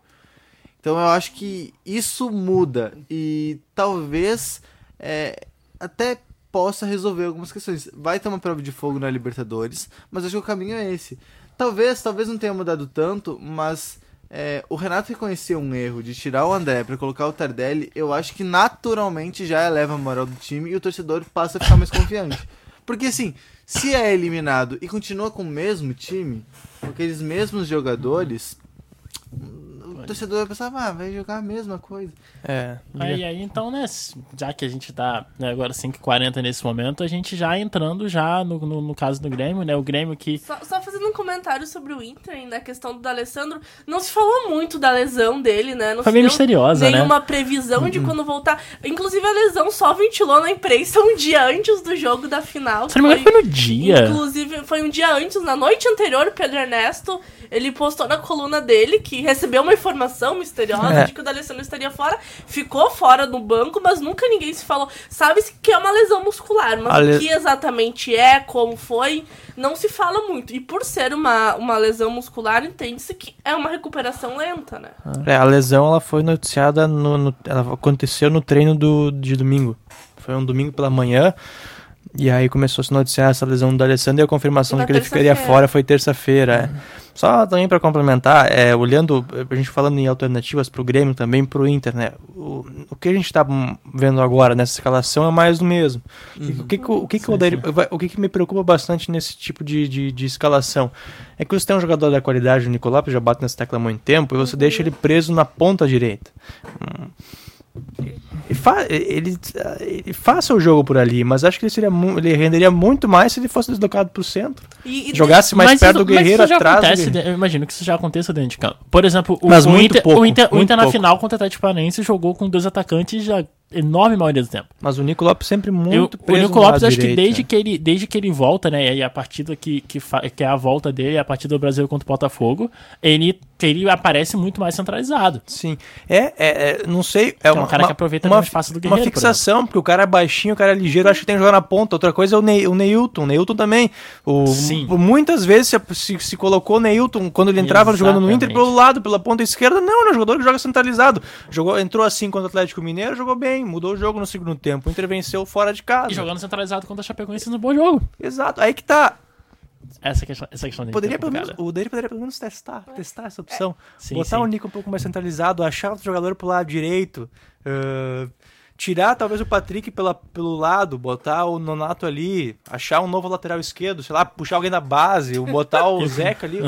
M: Então eu acho que isso muda e talvez é, até possa resolver algumas questões. Vai ter uma prova de fogo na Libertadores, mas acho que o caminho é esse. Talvez, talvez não tenha mudado tanto, mas é, o Renato reconheceu um erro de tirar o André para colocar o Tardelli. Eu acho que naturalmente já eleva a moral do time e o torcedor passa a ficar mais confiante. Porque assim, se é eliminado e continua com o mesmo time, com aqueles mesmos jogadores, o torcedor vai pensar, ah, vai jogar a mesma coisa.
L: É.
I: Aí, aí então, né, já que a gente tá né, agora 5h40 nesse momento, a gente já entrando já no, no, no caso do Grêmio, né? O Grêmio que.
K: Só, só fazendo um comentário sobre o Inter, e na questão do D'Alessandro, não se falou muito da lesão dele, né? Não
I: Foi
K: se
I: meio misteriosa, né?
K: Nenhuma previsão de quando voltar. Inclusive, a lesão só ventilou na imprensa um dia antes do jogo da final.
I: Me engano, foi no dia.
K: Inclusive, foi um dia antes, na noite anterior, o Pedro Ernesto, ele postou na coluna dele que recebeu uma informação misteriosa
L: É.
K: de que o D'Alessandro estaria fora, ficou fora do banco, mas nunca ninguém se falou. Sabe-se que é uma lesão muscular, mas o que exatamente é, como foi, não se fala muito. E por ser uma, uma lesão muscular, entende-se que é uma recuperação lenta, né?
L: É, a lesão ela foi noticiada no, no- ela aconteceu no treino do, de domingo. Foi um domingo pela manhã. E aí começou a se noticiar essa lesão do Alessandro e a confirmação
K: Na
L: de que ele ficaria fora foi terça-feira. é. Só também para complementar, é, olhando, a gente falando em alternativas pro Grêmio também pro Inter, né? O, o que a gente tá hum, vendo agora nessa escalação é mais do mesmo. O que que, o, o que, que o, Odair- o que que me preocupa bastante nesse tipo de, de, de escalação é que você tem um jogador da qualidade, o Nicolás, que já bate nessa tecla há muito tempo, e você deixa ele preso na ponta direita. Hum. Ele, fa ele, ele faça o jogo por ali, mas acho que ele, seria ele renderia muito mais se ele fosse deslocado pro centro.
K: E- e
L: Jogasse mais perto
I: isso-
L: do Guerreiro,
I: mas isso já
L: atrás
I: acontece,
L: Guerreiro.
I: imagino que isso já aconteça dentro de campo. Por exemplo, o,
L: Mas
I: o
L: muito
I: Inter,
L: pouco,
I: o Inter, o
L: muito
I: Inter na
L: pouco.
I: final contra o Atlético Paranaense jogou com dois atacantes já enorme maioria do tempo.
L: Mas o Nico Lopes sempre muito
I: Eu- o
L: preso
I: Nico
L: no
I: Lopes, acho que desde que, ele, desde que ele volta, né? E a partida que, que, que é a volta dele, a partida do Brasil contra o Botafogo, ele, ele aparece muito mais centralizado.
L: Sim. É, é, é, não sei. É
I: é um cara que aproveita
L: uma,
I: mais fácil do
L: uma
I: Guerreiro, por
L: fixação, porque o cara é baixinho, o cara é ligeiro, acho que tem que jogar na ponta. Outra coisa é o, Ney, o Neilton. O Neilton também. O,
I: Sim.
L: Muitas vezes se, se, se colocou o Neilton quando ele entrava jogando no Inter
I: Exatamente.
L: pelo lado, pela ponta esquerda. Não, é um jogador que joga centralizado. Jogou, entrou assim contra o Atlético Mineiro, jogou bem, mudou o jogo no segundo tempo. O Inter venceu fora de casa.
I: E jogando centralizado contra a Chapecoense no bom jogo.
L: Exato. Aí que tá.
I: Essa questão, essa questão dele
L: Poderia
I: é
L: pelo menos, o dele poderia pelo menos testar, testar essa opção.
I: Sim,
L: botar
I: sim.
L: o Nico um pouco mais centralizado, achar outro jogador pro lado direito, ãh, tirar talvez o Patrick pela, pelo lado, botar o Nonato ali, achar um novo lateral esquerdo, sei lá, puxar alguém da base, ou botar o Zeca ali.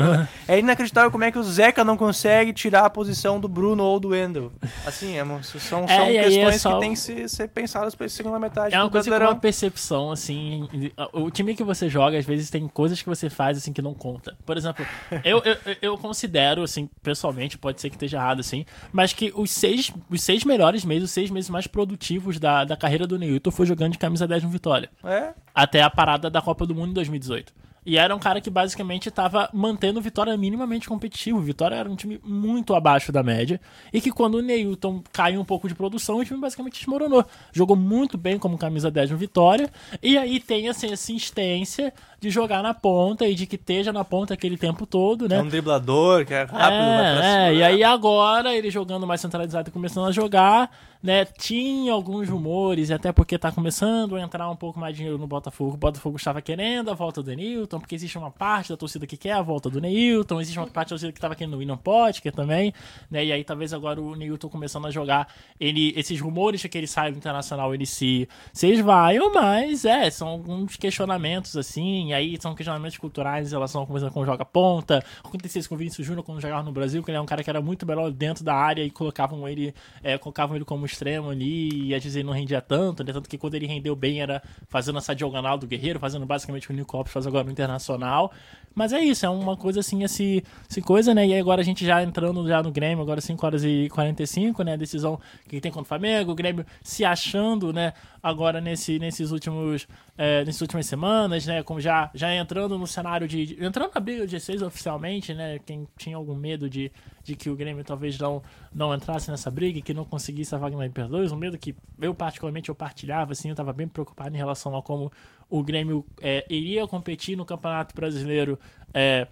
L: É inacreditável como é que o Zeca não consegue tirar a posição do Bruno ou do Wendel. Assim, é são,
I: É,
L: são
I: aí é
L: questões
I: só-
L: que têm que ser, ser pensadas para essa segunda metade
I: É uma coisa
L: Brasileirão.
I: uma percepção, assim. O time que você joga, às vezes, tem coisas que você faz, assim, que não conta. Por exemplo, eu, eu, eu considero, assim, pessoalmente, pode ser que esteja errado, assim, mas que os seis, os seis melhores meses, os seis meses mais produtivos da, da carreira do Neilton foi jogando de camisa 10 no Vitória.
L: É.
I: Até a parada da Copa do Mundo em 2018. E era um cara que basicamente estava mantendo o Vitória minimamente competitivo. O Vitória era um time muito abaixo da média. E que quando o Neilton caiu um pouco de produção, o time basicamente desmoronou. Jogou muito bem como camisa 10 no Vitória. E aí tem assim, essa insistência de jogar na ponta e de que esteja na ponta aquele tempo todo, né?
L: É um driblador que é rápido, vai
I: É,
L: cima.
I: é, e aí agora ele jogando mais centralizado e começando a jogar, né? Tinha alguns rumores, e até porque tá começando a entrar um pouco mais de dinheiro no Botafogo. O Botafogo estava querendo a volta do Neilton, porque existe uma parte da torcida que quer a volta do Neilton, existe uma parte da torcida que estava querendo o William Potker também, né? E aí talvez agora o Neilton começando a jogar, ele, esses rumores de que ele sai do Internacional, ele se, se esvaiam, mas é, são alguns questionamentos assim, aí são questionamentos culturais em relação a como, como joga ponta, aconteceu com o Vinícius Júnior quando jogava no Brasil, que ele é um cara que era muito melhor dentro da área e colocavam ele, é, colocavam ele como extremo ali, e às vezes ele não rendia tanto, né? Tanto que quando ele rendeu bem era fazendo essa diagonal do Guerreiro, fazendo basicamente o que o Nico faz agora no Internacional. Mas é isso, é uma coisa assim, esse, esse coisa, né? E aí agora a gente já entrando já no Grêmio, agora 5 horas e 45, né? Decisão que tem contra o Flamengo, o Grêmio se achando, né? Agora nesse, nesses últimos, é, nessas últimas semanas, né? Como já, já entrando no cenário de, Entrando na briga de G6 oficialmente, né? Quem tinha algum medo de, de que o Grêmio talvez não, não entrasse nessa briga e que não conseguisse a vaga na Libertadores, um medo que eu particularmente eu partilhava, assim, eu tava bem preocupado em relação a como o Grêmio é, iria competir no Campeonato Brasileiro é,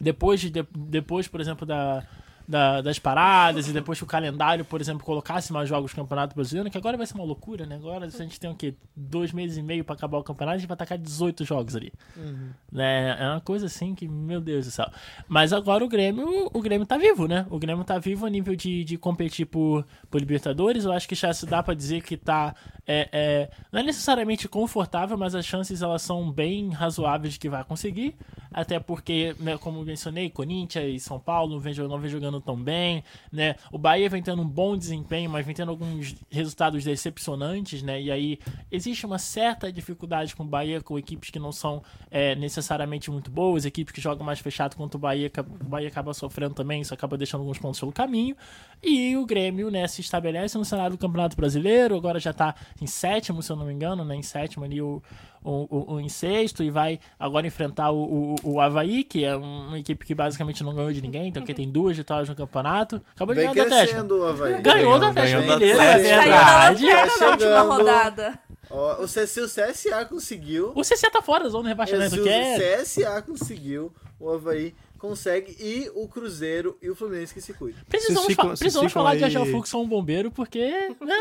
I: depois, de, de- depois por exemplo, da, da- das paradas e depois que o calendário, por exemplo, colocasse mais jogos no Campeonato Brasileiro, que agora vai ser uma loucura, né? Agora a gente tem o quê? Dois meses e meio pra acabar o campeonato, a gente vai tacar 18 jogos ali.
M: Uhum.
I: Né? É uma coisa assim que, meu Deus do céu. Mas agora o Grêmio, o Grêmio tá vivo, né? O Grêmio tá vivo a nível de, de competir por, por Libertadores. Eu acho que já se dá pra dizer que tá. É, é, não é necessariamente confortável, mas as chances elas são bem razoáveis de que vai conseguir. Até porque, né, como mencionei, Corinthians e São Paulo não vem, não vem jogando tão bem, né? O Bahia vem tendo um bom desempenho, mas vem tendo alguns resultados decepcionantes, né? E aí existe uma certa dificuldade com o Bahia, com equipes que não são é, necessariamente muito boas, equipes que jogam mais fechado contra o Bahia, o Bahia acaba sofrendo também, isso acaba deixando alguns pontos pelo caminho. E o Grêmio, né, se estabelece no cenário do Campeonato Brasileiro, agora já tá em sétimo, se eu não me engano, né? Em sétimo ali o, o, o, o em sexto e vai agora enfrentar o, o, o Havaí, que é um- uma equipe que basicamente não ganhou de ninguém, então que tem duas vitórias no campeonato. Acabou de
M: Vem
I: ganhar do Atlético.
M: crescendo o Havaí.
I: Ganhou do
M: Ganhou,
I: Atlético Mineiro, é verdade.
M: Tá
K: na última rodada.
M: Ó, o C- se o CSA conseguiu.
I: O CSA tá fora da zona de rebaixamento,
M: se o
I: é...
M: CSA conseguiu, o Havaí consegue e o Cruzeiro e o Fluminense que se cuidam.
I: Precisamos,
L: Vocês
I: fa-
L: ficam-
I: precisamos
L: ficam
I: falar de
L: aí-
I: Agel Fux um bombeiro, porque... Né?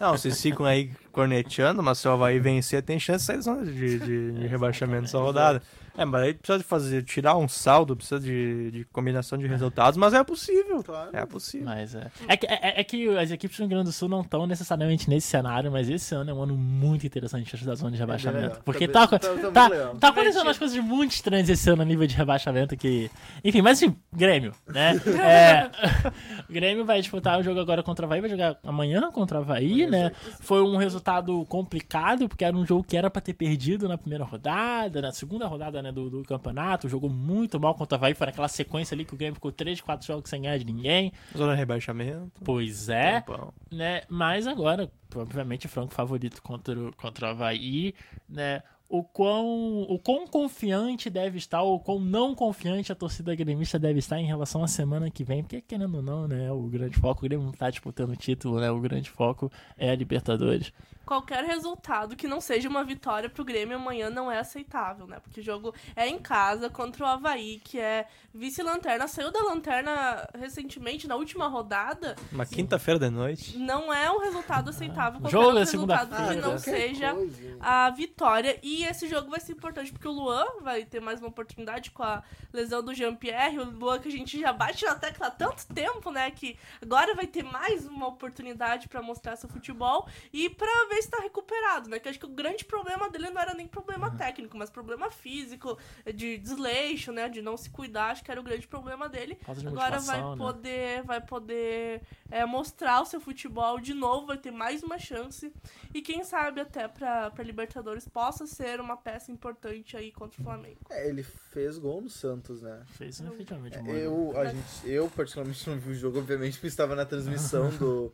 L: Não, vocês ficam aí corneteando, mas se o Havaí vencer, tem chance de sair da zona de, de, de rebaixamento nessa rodada. É, mas aí precisa de fazer, tirar um saldo, precisa de, de combinação de resultados, mas é possível. É possível.
I: Mas é. É que, é, é que as equipes do Rio Grande do Sul não estão necessariamente nesse cenário, mas esse ano é um ano muito interessante da zona de rebaixamento.
M: legal.
I: porque tá,
M: tá- tá
I: tá, tá acontecendo umas coisas muito estranhas esse ano a nível de rebaixamento que. Enfim, mas enfim, Grêmio, né? É, o Grêmio vai disputar o jogo agora contra o Havaí, vai jogar amanhã contra o Havaí, né? Foi um resultado complicado, porque era um jogo que era pra ter perdido na primeira rodada, na segunda rodada né, do, do campeonato. Jogou muito mal contra o Havaí, foi naquela sequência ali que o Grêmio ficou 3, 4 jogos sem ganhar de ninguém.
L: Zona de rebaixamento.
I: Pois é,
L: Tempão.
I: né? Mas agora, obviamente, franco favorito contra o, contra o Havaí, né? O quão, o quão confiante deve estar, ou quão não confiante a torcida gremista deve estar em relação à semana que vem, porque querendo ou não, né? O grande foco, o Grêmio não tá disputando o título, né? O grande foco é a Libertadores.
K: Qualquer resultado que não seja uma vitória pro Grêmio amanhã não é aceitável, né? Porque o jogo é em casa contra o Havaí, que é vice-lanterna. Saiu da lanterna recentemente, na última rodada.
L: Uma quinta-feira de noite.
K: Não é um resultado aceitável. Qualquer
I: Jogo é
K: resultado que não
I: Qualquer
K: seja a vitória. E esse jogo vai ser importante porque o Luan vai ter mais uma oportunidade com a lesão do Jean-Pierre. O Luan que a gente já bate na tecla há tanto tempo, né? Que agora vai ter mais uma oportunidade pra mostrar seu futebol e pra ver se tá recuperado, né? Que acho que o grande problema dele não era nem problema técnico, mas problema físico, de desleixo, né? De não se cuidar. Acho que era o grande problema dele. Agora vai
I: né?
K: poder, vai poder é, mostrar o seu futebol de novo, vai ter mais uma chance. E quem sabe até pra, pra Libertadores possa ser uma peça importante aí contra o Flamengo.
M: É, ele fez gol no Santos, né?
I: Fez efetivamente um
M: Eu, a gente, eu particularmente não vi o jogo, obviamente, porque estava na transmissão do,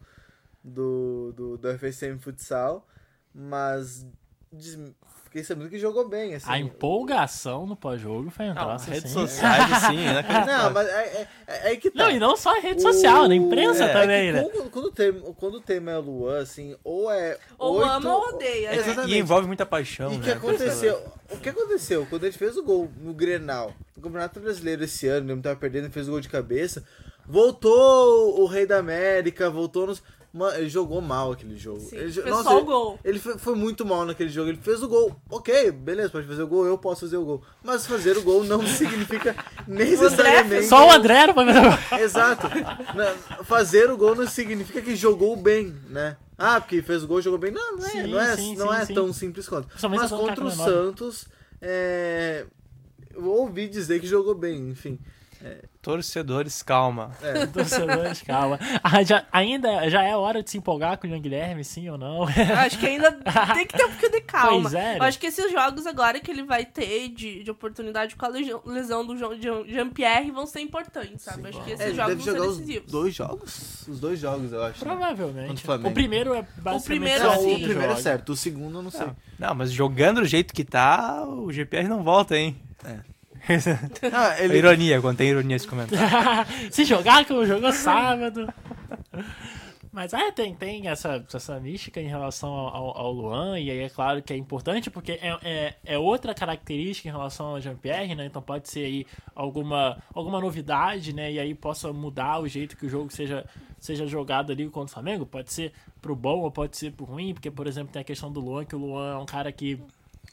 M: do, do, do FSM Futsal, mas des- fiquei sabendo que jogou bem, assim.
I: A empolgação no pós-jogo foi um
L: Não,
I: troço
L: redes
I: assim.
L: sociais, assim, né?
M: Não, mas é, é, é aí que tá.
I: Não, e não só a rede social, na imprensa
M: É,
I: também,
M: é
I: né?
M: que Quando, quando, o tema, quando o tema é Luan, assim, ou é.
K: Ou
M: oito-
K: ama ou odeia.
L: É,
M: Exatamente.
L: E envolve muita paixão,
M: E o
L: né?
M: que aconteceu? O que aconteceu? Quando ele fez o gol no Grenal, no Campeonato Brasileiro esse ano, ele tava perdendo fez o gol de cabeça. Voltou o Rei da América, voltou nos. Mano, ele jogou mal aquele jogo.
K: Sim,
M: ele,
K: fez
M: Nossa,
K: só o
M: ele-
K: gol.
M: Ele foi, foi muito mal naquele jogo. Ele fez o gol. Ok, beleza, pode fazer o gol, eu posso fazer o gol. Mas fazer o gol não significa necessariamente.
I: Só o André não foi fazer
M: Exato. Fazer o gol não significa que jogou bem, né? Ah, porque fez o gol e jogou bem. Não, não é,
I: Sim,
M: não é,
I: sim,
M: não
I: sim,
M: é
I: sim.
M: tão simples quanto. Mas
I: um
M: contra o. Santos, é... eu ouvi dizer que jogou bem, enfim.
L: Torcedores, calma.
M: É.
I: Torcedores, calma. Ah, já, ainda já é hora de se empolgar com o Jean Guilherme, sim ou não?
K: Acho que ainda tem que ter um pouquinho de calma.
I: Pois é,
K: Eu acho que esses jogos agora que ele vai ter de, de oportunidade com a lesão- do Jean- Jean- Jean-Pierre vão ser importantes, sabe? Acho que esses
M: É,
K: jogos vão
M: jogar
K: ser
M: os
K: decisivos.
M: dois jogos? Os dois jogos, eu acho. né?
I: Provavelmente.
M: o Flamengo.
I: O primeiro é basicamente
K: primeiro
I: só
M: Não,
I: assim
M: o primeiro é certo, o segundo eu não sei.
L: Não, não, mas jogando do jeito que tá, o GPR não volta, hein?
M: Ah, ele-
L: Ironia, quando tem ironia esse comentário.
I: Se jogar como jogou sábado. Mas é, tem, tem essa, essa mística em relação ao, ao- ao Luan, e aí é claro que é importante, porque é, é, é outra característica em relação ao Jean-Pierre, né? Então pode ser aí alguma, alguma novidade, né? E aí possa mudar o jeito que o jogo seja, seja jogado ali contra o Flamengo. Pode ser pro bom ou pode ser pro ruim, porque, por exemplo, tem a questão do Luan, que o Luan é um cara que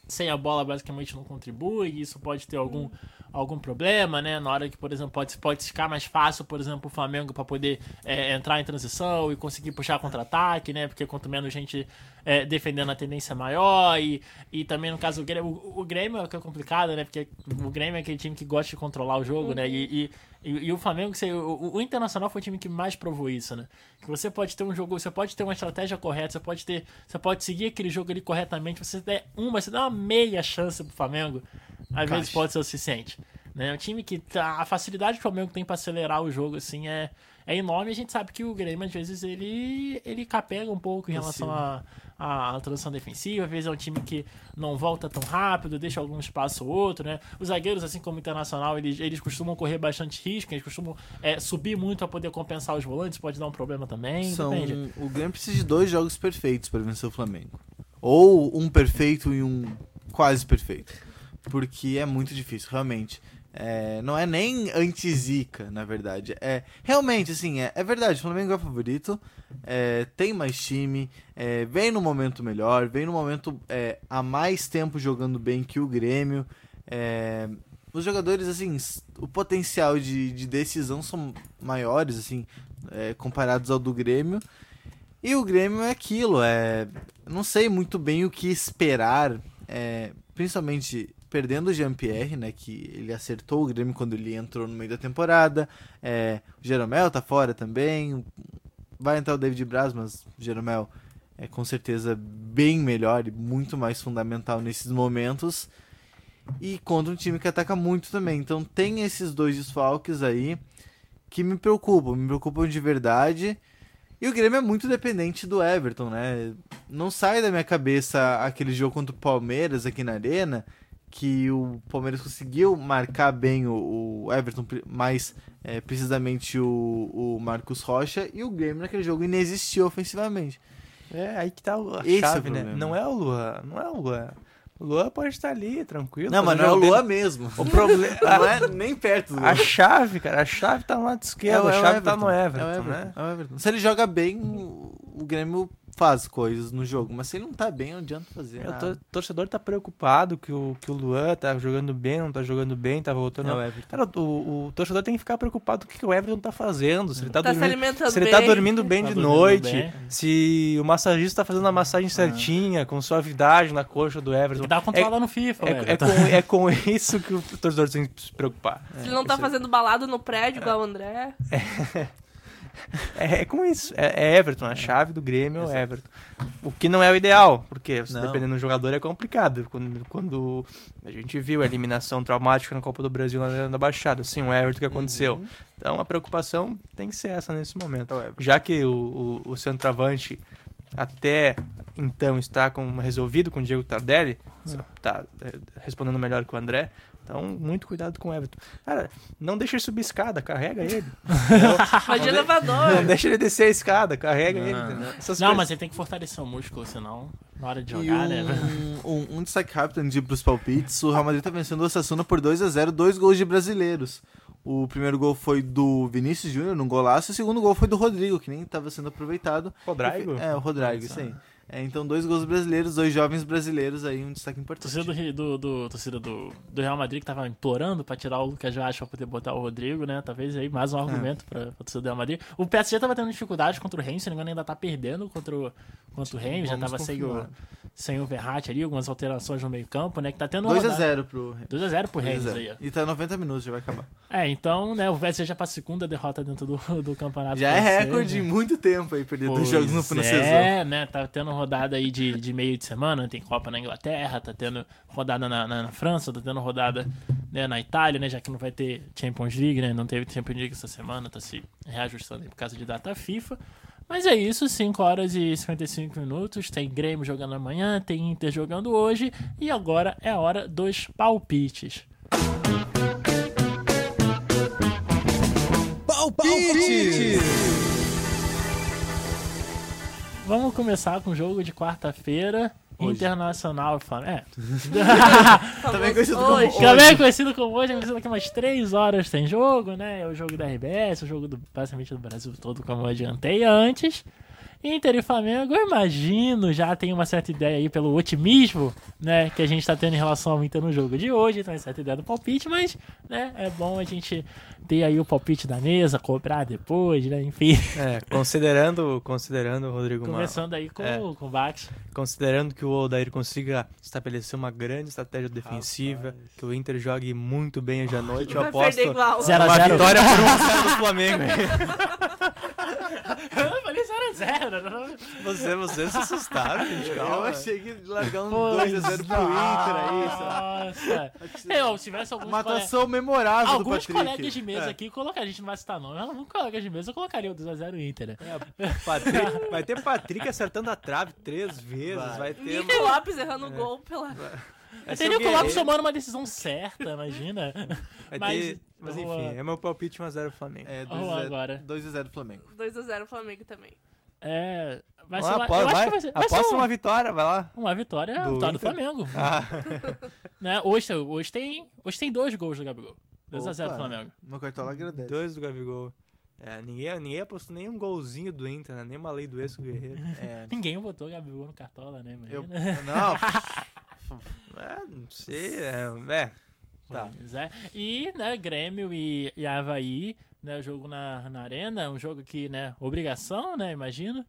I: sem a bola basicamente não contribui, isso pode ter algum, algum problema, né? Na hora que, por exemplo, pode, pode ficar mais fácil, por exemplo, o Flamengo para poder é, entrar em transição e conseguir puxar contra-ataque, né? Porque quanto menos gente é, defendendo a tendência é maior, e, e também no caso do Grêmio, o, o Grêmio é o que é complicado, né? Porque o Grêmio é aquele time que gosta de controlar o jogo, né? E, e, e, e o Flamengo, você- o, o Internacional foi o time que mais provou isso, né? Que você pode ter um jogo, você pode ter uma estratégia correta, você pode ter, você pode seguir aquele jogo ali corretamente, você der uma, você dá uma meia chance pro Flamengo, às vezes pode ser o suficiente. Né? É um time que tá, a facilidade que o Flamengo tem pra acelerar o jogo assim é, é enorme. A gente sabe que o Grêmio às vezes ele ele capega um pouco em relação a, a transição defensiva. Às vezes é um time que não volta tão rápido, deixa algum espaço ou outro, né? Os zagueiros, assim como o Internacional, eles, eles costumam correr bastante risco, eles costumam é, subir muito para poder compensar os volantes, pode dar um problema também,
M: São,
I: depende.
M: o Grêmio precisa de dois jogos perfeitos para vencer o Flamengo. Ou um perfeito e um quase perfeito. Porque é muito difícil, realmente. É, não é nem anti-zica, na verdade. É realmente, assim, é, é verdade. O Flamengo é favorito, é, tem mais time, é, vem no momento melhor, vem no momento é, há mais tempo jogando bem que o Grêmio. É, os jogadores, assim, o potencial de, de decisão são maiores, assim, comparados ao do Grêmio. E o Grêmio é aquilo, é. Não sei muito bem o que esperar, principalmente perdendo o Jean-Pierre, né? Que ele acertou o Grêmio quando ele entrou no meio da temporada. É, o Jeromel tá fora também. Vai entrar o David Braz, mas o Jeromel é com certeza bem melhor e muito mais fundamental nesses momentos. E contra um time que ataca muito também. Então tem esses dois desfalques aí que me preocupam, me preocupam de verdade. E o Grêmio é muito dependente do Everton, né? Não sai da minha cabeça aquele jogo contra o Palmeiras aqui na Arena, que o Palmeiras conseguiu marcar bem o, o Everton, mais é, precisamente o, o Marcos Rocha, e o Grêmio naquele jogo inexistiu ofensivamente.
L: É, aí que tá a
M: Esse é o
L: chave, né?
M: problema.
L: Não é o Luan, não é o Luan. O Luan pode estar ali, tranquilo.
M: Não, mas não é o Luan
L: dele.
M: mesmo.
L: O problema.
M: Não é nem perto do
L: A
M: Luan.
L: chave, cara, a chave tá no lado esquerdo,
M: É o- é
L: a chave tá no
M: É
L: Everton,
M: Everton,
L: né?
M: é o Everton. Se ele joga bem, o Grêmio faz coisas no jogo, mas se ele não tá bem, não adianta fazer.
L: É, O
M: nada.
L: tor- torcedor tá preocupado que o, que o Luan tá jogando bem, não tá jogando bem, tá voltando.
M: É o Everton.
L: Cara, o, o torcedor tem que ficar preocupado com o que o Everton tá fazendo. Se ele tá,
K: Tá se
L: dormindo,
K: alimentando
L: se ele tá
K: bem.
L: dormindo bem
I: Tá
L: de
I: dormindo
L: noite,
I: bem.
L: se o massagista tá fazendo a massagem certinha, com suavidade na coxa do Everton.
I: Dá controlar lá no FIFA,
L: é, é, com, é com isso que o torcedor tem que se preocupar.
K: Se ele não tá fazendo balada no prédio, igual o André.
L: É, é com isso. É, é Everton. A chave do Grêmio é o Everton. O que não é o ideal, porque
M: Não.
L: dependendo do jogador é complicado. Quando, quando a gente viu a eliminação traumática na Copa do Brasil na Baixada, sim, o Everton que aconteceu.
M: Uhum.
L: Então a preocupação tem que ser essa nesse momento.
M: É.
L: Já que o, o, o centroavante até então está com, resolvido com o Diego Tardelli, tá é, respondendo melhor que o André. Então, muito cuidado com o Everton. Cara, não deixa ele subir a escada, carrega ele.
K: Vai de
L: Não de-
K: elevador.
L: Não deixa ele descer a escada, carrega ele.
I: Não, não
L: coisas.
I: mas ele tem que fortalecer o músculo, senão na hora de
M: E
I: jogar, né?
M: um, um, um destaque rápido de ir pros palpites. O Real Madrid tá vencendo o Osasuna por 2 a 0 dois gols de brasileiros. O primeiro gol foi do Vinícius Júnior, num golaço, e o segundo gol foi do Rodrigo, que nem estava sendo aproveitado.
L: Rodrigo?
M: É, o Rodrigo, isso aí. É, então, dois gols brasileiros, dois jovens brasileiros aí, um destaque importante.
I: Torcida do, do, do, torcida do, do Real Madrid que tava implorando pra tirar o Lucas Vaz pra poder botar o Rodrigo, né? Talvez aí mais um argumento pra, pra torcida do Real Madrid. O PSG tava tendo dificuldade contra o Reims, se não me engano ainda tá perdendo contra o, contra o Reims, já tava sem o, sem o Verratti ali, algumas alterações no meio campo, né? Que tá tendo
M: 2 a
I: rodada-
M: 0 pro
I: 2x0 pro
M: 2 a
I: Reims
M: 0.
I: aí.
M: E tá 90 minutos, já vai acabar.
I: É, então, né, o PSG já pra segunda derrota dentro do, do campeonato.
M: Já é recorde
I: né?
M: em muito tempo aí, perder dois jogos no francesão.
I: É, né? Tá tendo rodada aí de, de meio de semana, tem Copa na Inglaterra, tá tendo rodada na, na, na França, tá tendo rodada né, na Itália, né? Já que não vai ter Champions League, né? Não teve Champions League essa semana, tá se reajustando aí por causa de data FIFA. Mas é isso, 5 horas e 55 minutos. Tem Grêmio jogando amanhã, tem Inter jogando hoje. E agora é a hora dos palpites.
N: Palpite!
I: Vamos começar com o jogo de quarta-feira. Internacional Flamengo. É.
M: Também conhecido como
I: Hoje. Também conhecido como hoje. Conhecido daqui umas 3 horas tem jogo, né? É o jogo da RBS, o jogo do, basicamente do Brasil todo, como eu adiantei antes. Inter e Flamengo, eu imagino, já tem uma certa ideia aí pelo otimismo, né, que a gente tá tendo em relação ao Inter no jogo de hoje, tem uma certa ideia do palpite, mas, né, é bom a gente ter aí o palpite da mesa, cobrar depois, né, enfim.
L: É, considerando, considerando, Rodrigo,
I: Começando aí com,
L: é,
I: com o Bax.
L: considerando que o Odair consiga estabelecer uma grande estratégia defensiva, que o Inter jogue muito bem hoje à noite, eu aposto
I: a
L: uma vitória por 1x0 do Flamengo.
I: Eu falei 0x0.
L: Você, você se assustaram, gente,
M: Eu
L: calma.
M: achei que ia largar um
I: Pois
M: 2x0 pro Inter aí,
I: Nossa. Eu, se tivesse alguns
M: Uma
I: cole-
M: atuação memorável do
I: Alguns
M: Patrick.
I: colegas de mesa
M: É.
I: aqui, colocar, a gente não vai citar nome, mas alguns colegas de mesa eu colocaria o 2x0 Inter, né?
L: Patrick- vai ter Patrick acertando a trave três vezes, vai,
M: Vai.
L: ter...
K: Nico Lopes errando gol pela.
L: vai ser
I: Teria
L: o
I: o
L: Guerreiro.
I: tomando uma decisão certa, imagina.
L: Vai
I: Mas,
L: ter- Mas enfim, é meu palpite 1x0 Flamengo.
M: É,
I: Vamos lá agora.
M: 2x0 Flamengo.
K: 2x0 Flamengo também.
I: É. Vai ser
L: lá,
I: uma,
L: aposta,
I: eu acho
L: vai,
I: que vai ser, vai ser
L: aposta
I: um-
L: uma vitória, vai lá.
I: uma vitória,
L: Do
I: a vitória do. Flamengo.
L: Ah.
I: Né? Hoje, hoje, tem, hoje tem dois gols do Gabigol. 2x0
M: Opa,
I: Flamengo.
M: Meu cartola agradece.
L: Dois do Gabigol. É, ninguém, ninguém apostou nem um golzinho do Inter, né? Nem uma lei do ex com o Guerreiro.
M: É,
I: Ninguém botou Gabigol no cartola, né?
M: eu,
I: imagina.
M: não,
L: É, não sei, é... é. Tá.
I: Pois é. E, né, Grêmio e, e Havaí, né, o jogo na, na arena, um jogo que, né, obrigação, né, imagino.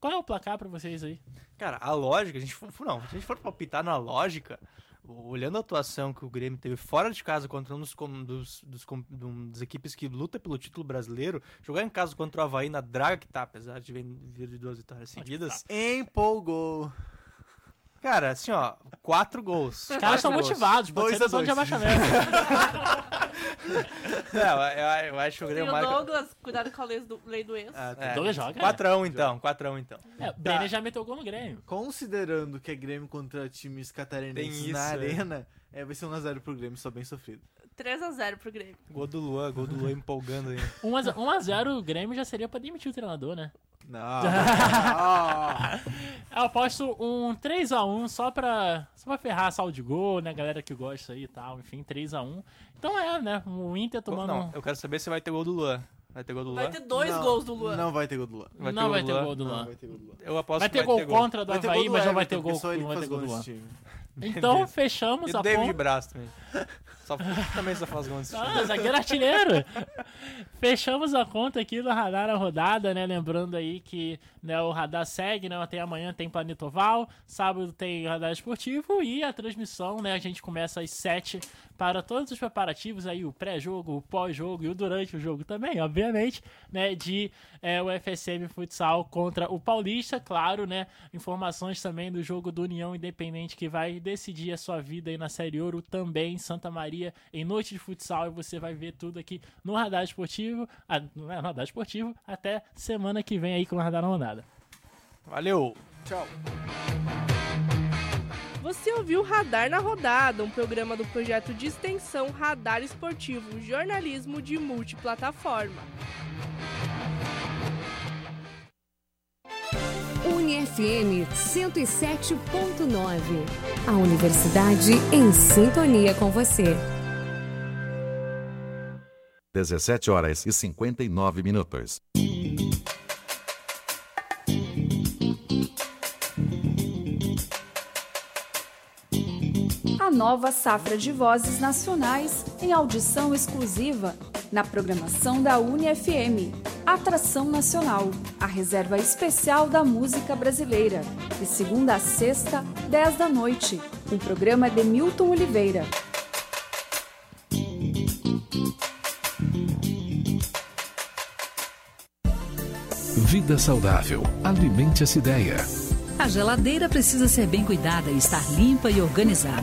I: Qual é o placar pra vocês aí?
L: Cara, a lógica, a gente for, não, se a gente for palpitar na lógica, olhando a atuação que o Grêmio teve fora de casa contra um dos, com- dos, dos, com- de um das equipes que luta pelo título brasileiro, jogar em casa contra o Havaí na draga que tá, apesar de vir vir de duas vitórias seguidas.
M: empolgou.
L: Cara, assim, ó, quatro gols.
I: Os caras estão motivados, pode
M: Dois
I: ser
M: a
I: noção de
M: dois.
I: abaixamento.
L: Não, eu, eu acho que o Grêmio
K: o
L: marca...
K: Douglas, cuidado com a lei do, lei do ex.
M: Ah, tá.
L: É,
I: Douglas joga,
L: 4x1 então, 4x1 então.
I: É, o Brenner já meteu gol no Grêmio.
M: Considerando que é Grêmio contra times catarinenses na
L: é.
M: arena, é, vai ser 1x0 pro Grêmio, só bem sofrido.
K: 3x0 pro Grêmio.
L: Gol do Luan, gol do Luan empolgando aí.
I: 1x0 o Grêmio já seria pra demitir o treinador, né?
M: Não. Ah.
I: Eu aposto um 3x1 só pra, só pra ferrar a sal de gol, né? Galera que gosta aí e tal, enfim, 3x1. Então é, né? O Inter tomando.
L: Não, eu quero saber se vai ter gol do Luan. Vai ter gol do Luan?
K: Vai ter dois
M: Não,
K: gols do Luan.
M: Não vai ter gol do Luan.
L: Vai
I: não vai ter gol do
M: Não
I: Luan.
M: vai ter gol do Luan.
L: Eu aposto
I: Vai
L: que
I: ter gol
L: ter
I: contra do
M: Vai ter
I: Havaí,
M: gol do
I: mas não vai ter gol, não vai ter gol do Luan. Então fechamos
L: E
I: a
L: David
I: ponta.
L: Braz também. Só, também só faz gol nesse time.
I: Ah, zagueiro artilheiro. Fechamos a conta aqui do Radar a rodada, né? Lembrando aí que né, o Radar segue, né? Até amanhã tem Planeta Oval, sábado tem Radar Esportivo e a transmissão, né? A gente começa às 7 para todos os preparativos aí, o pré-jogo, o pós-jogo e o durante o jogo também, obviamente, né? De é, o FSM Futsal contra o Paulista, claro, né? Informações também do jogo do União Independente que vai decidir a sua vida aí na Série Ouro também, Santa Maria, em noite de futsal, e você vai ver tudo aqui no Radar Esportivo, ah, não é no Radar Esportivo, até semana que vem aí com o Radar na Rodada.
L: Valeu.
M: Tchau.
K: Você ouviu Radar na Rodada, um programa do projeto de extensão Radar Esportivo, jornalismo de multiplataforma.
B: UniFM 107.9. A universidade em sintonia com você.
C: 17 horas e 59 minutos.
N: A nova safra de vozes nacionais em audição exclusiva na programação da UniFM. Atração Nacional, a reserva especial da música brasileira. De segunda a sexta, 10 da noite. Um programa de Milton Oliveira.
O: Vida saudável. Alimente essa ideia.
F: A geladeira precisa ser bem cuidada e estar limpa e organizada.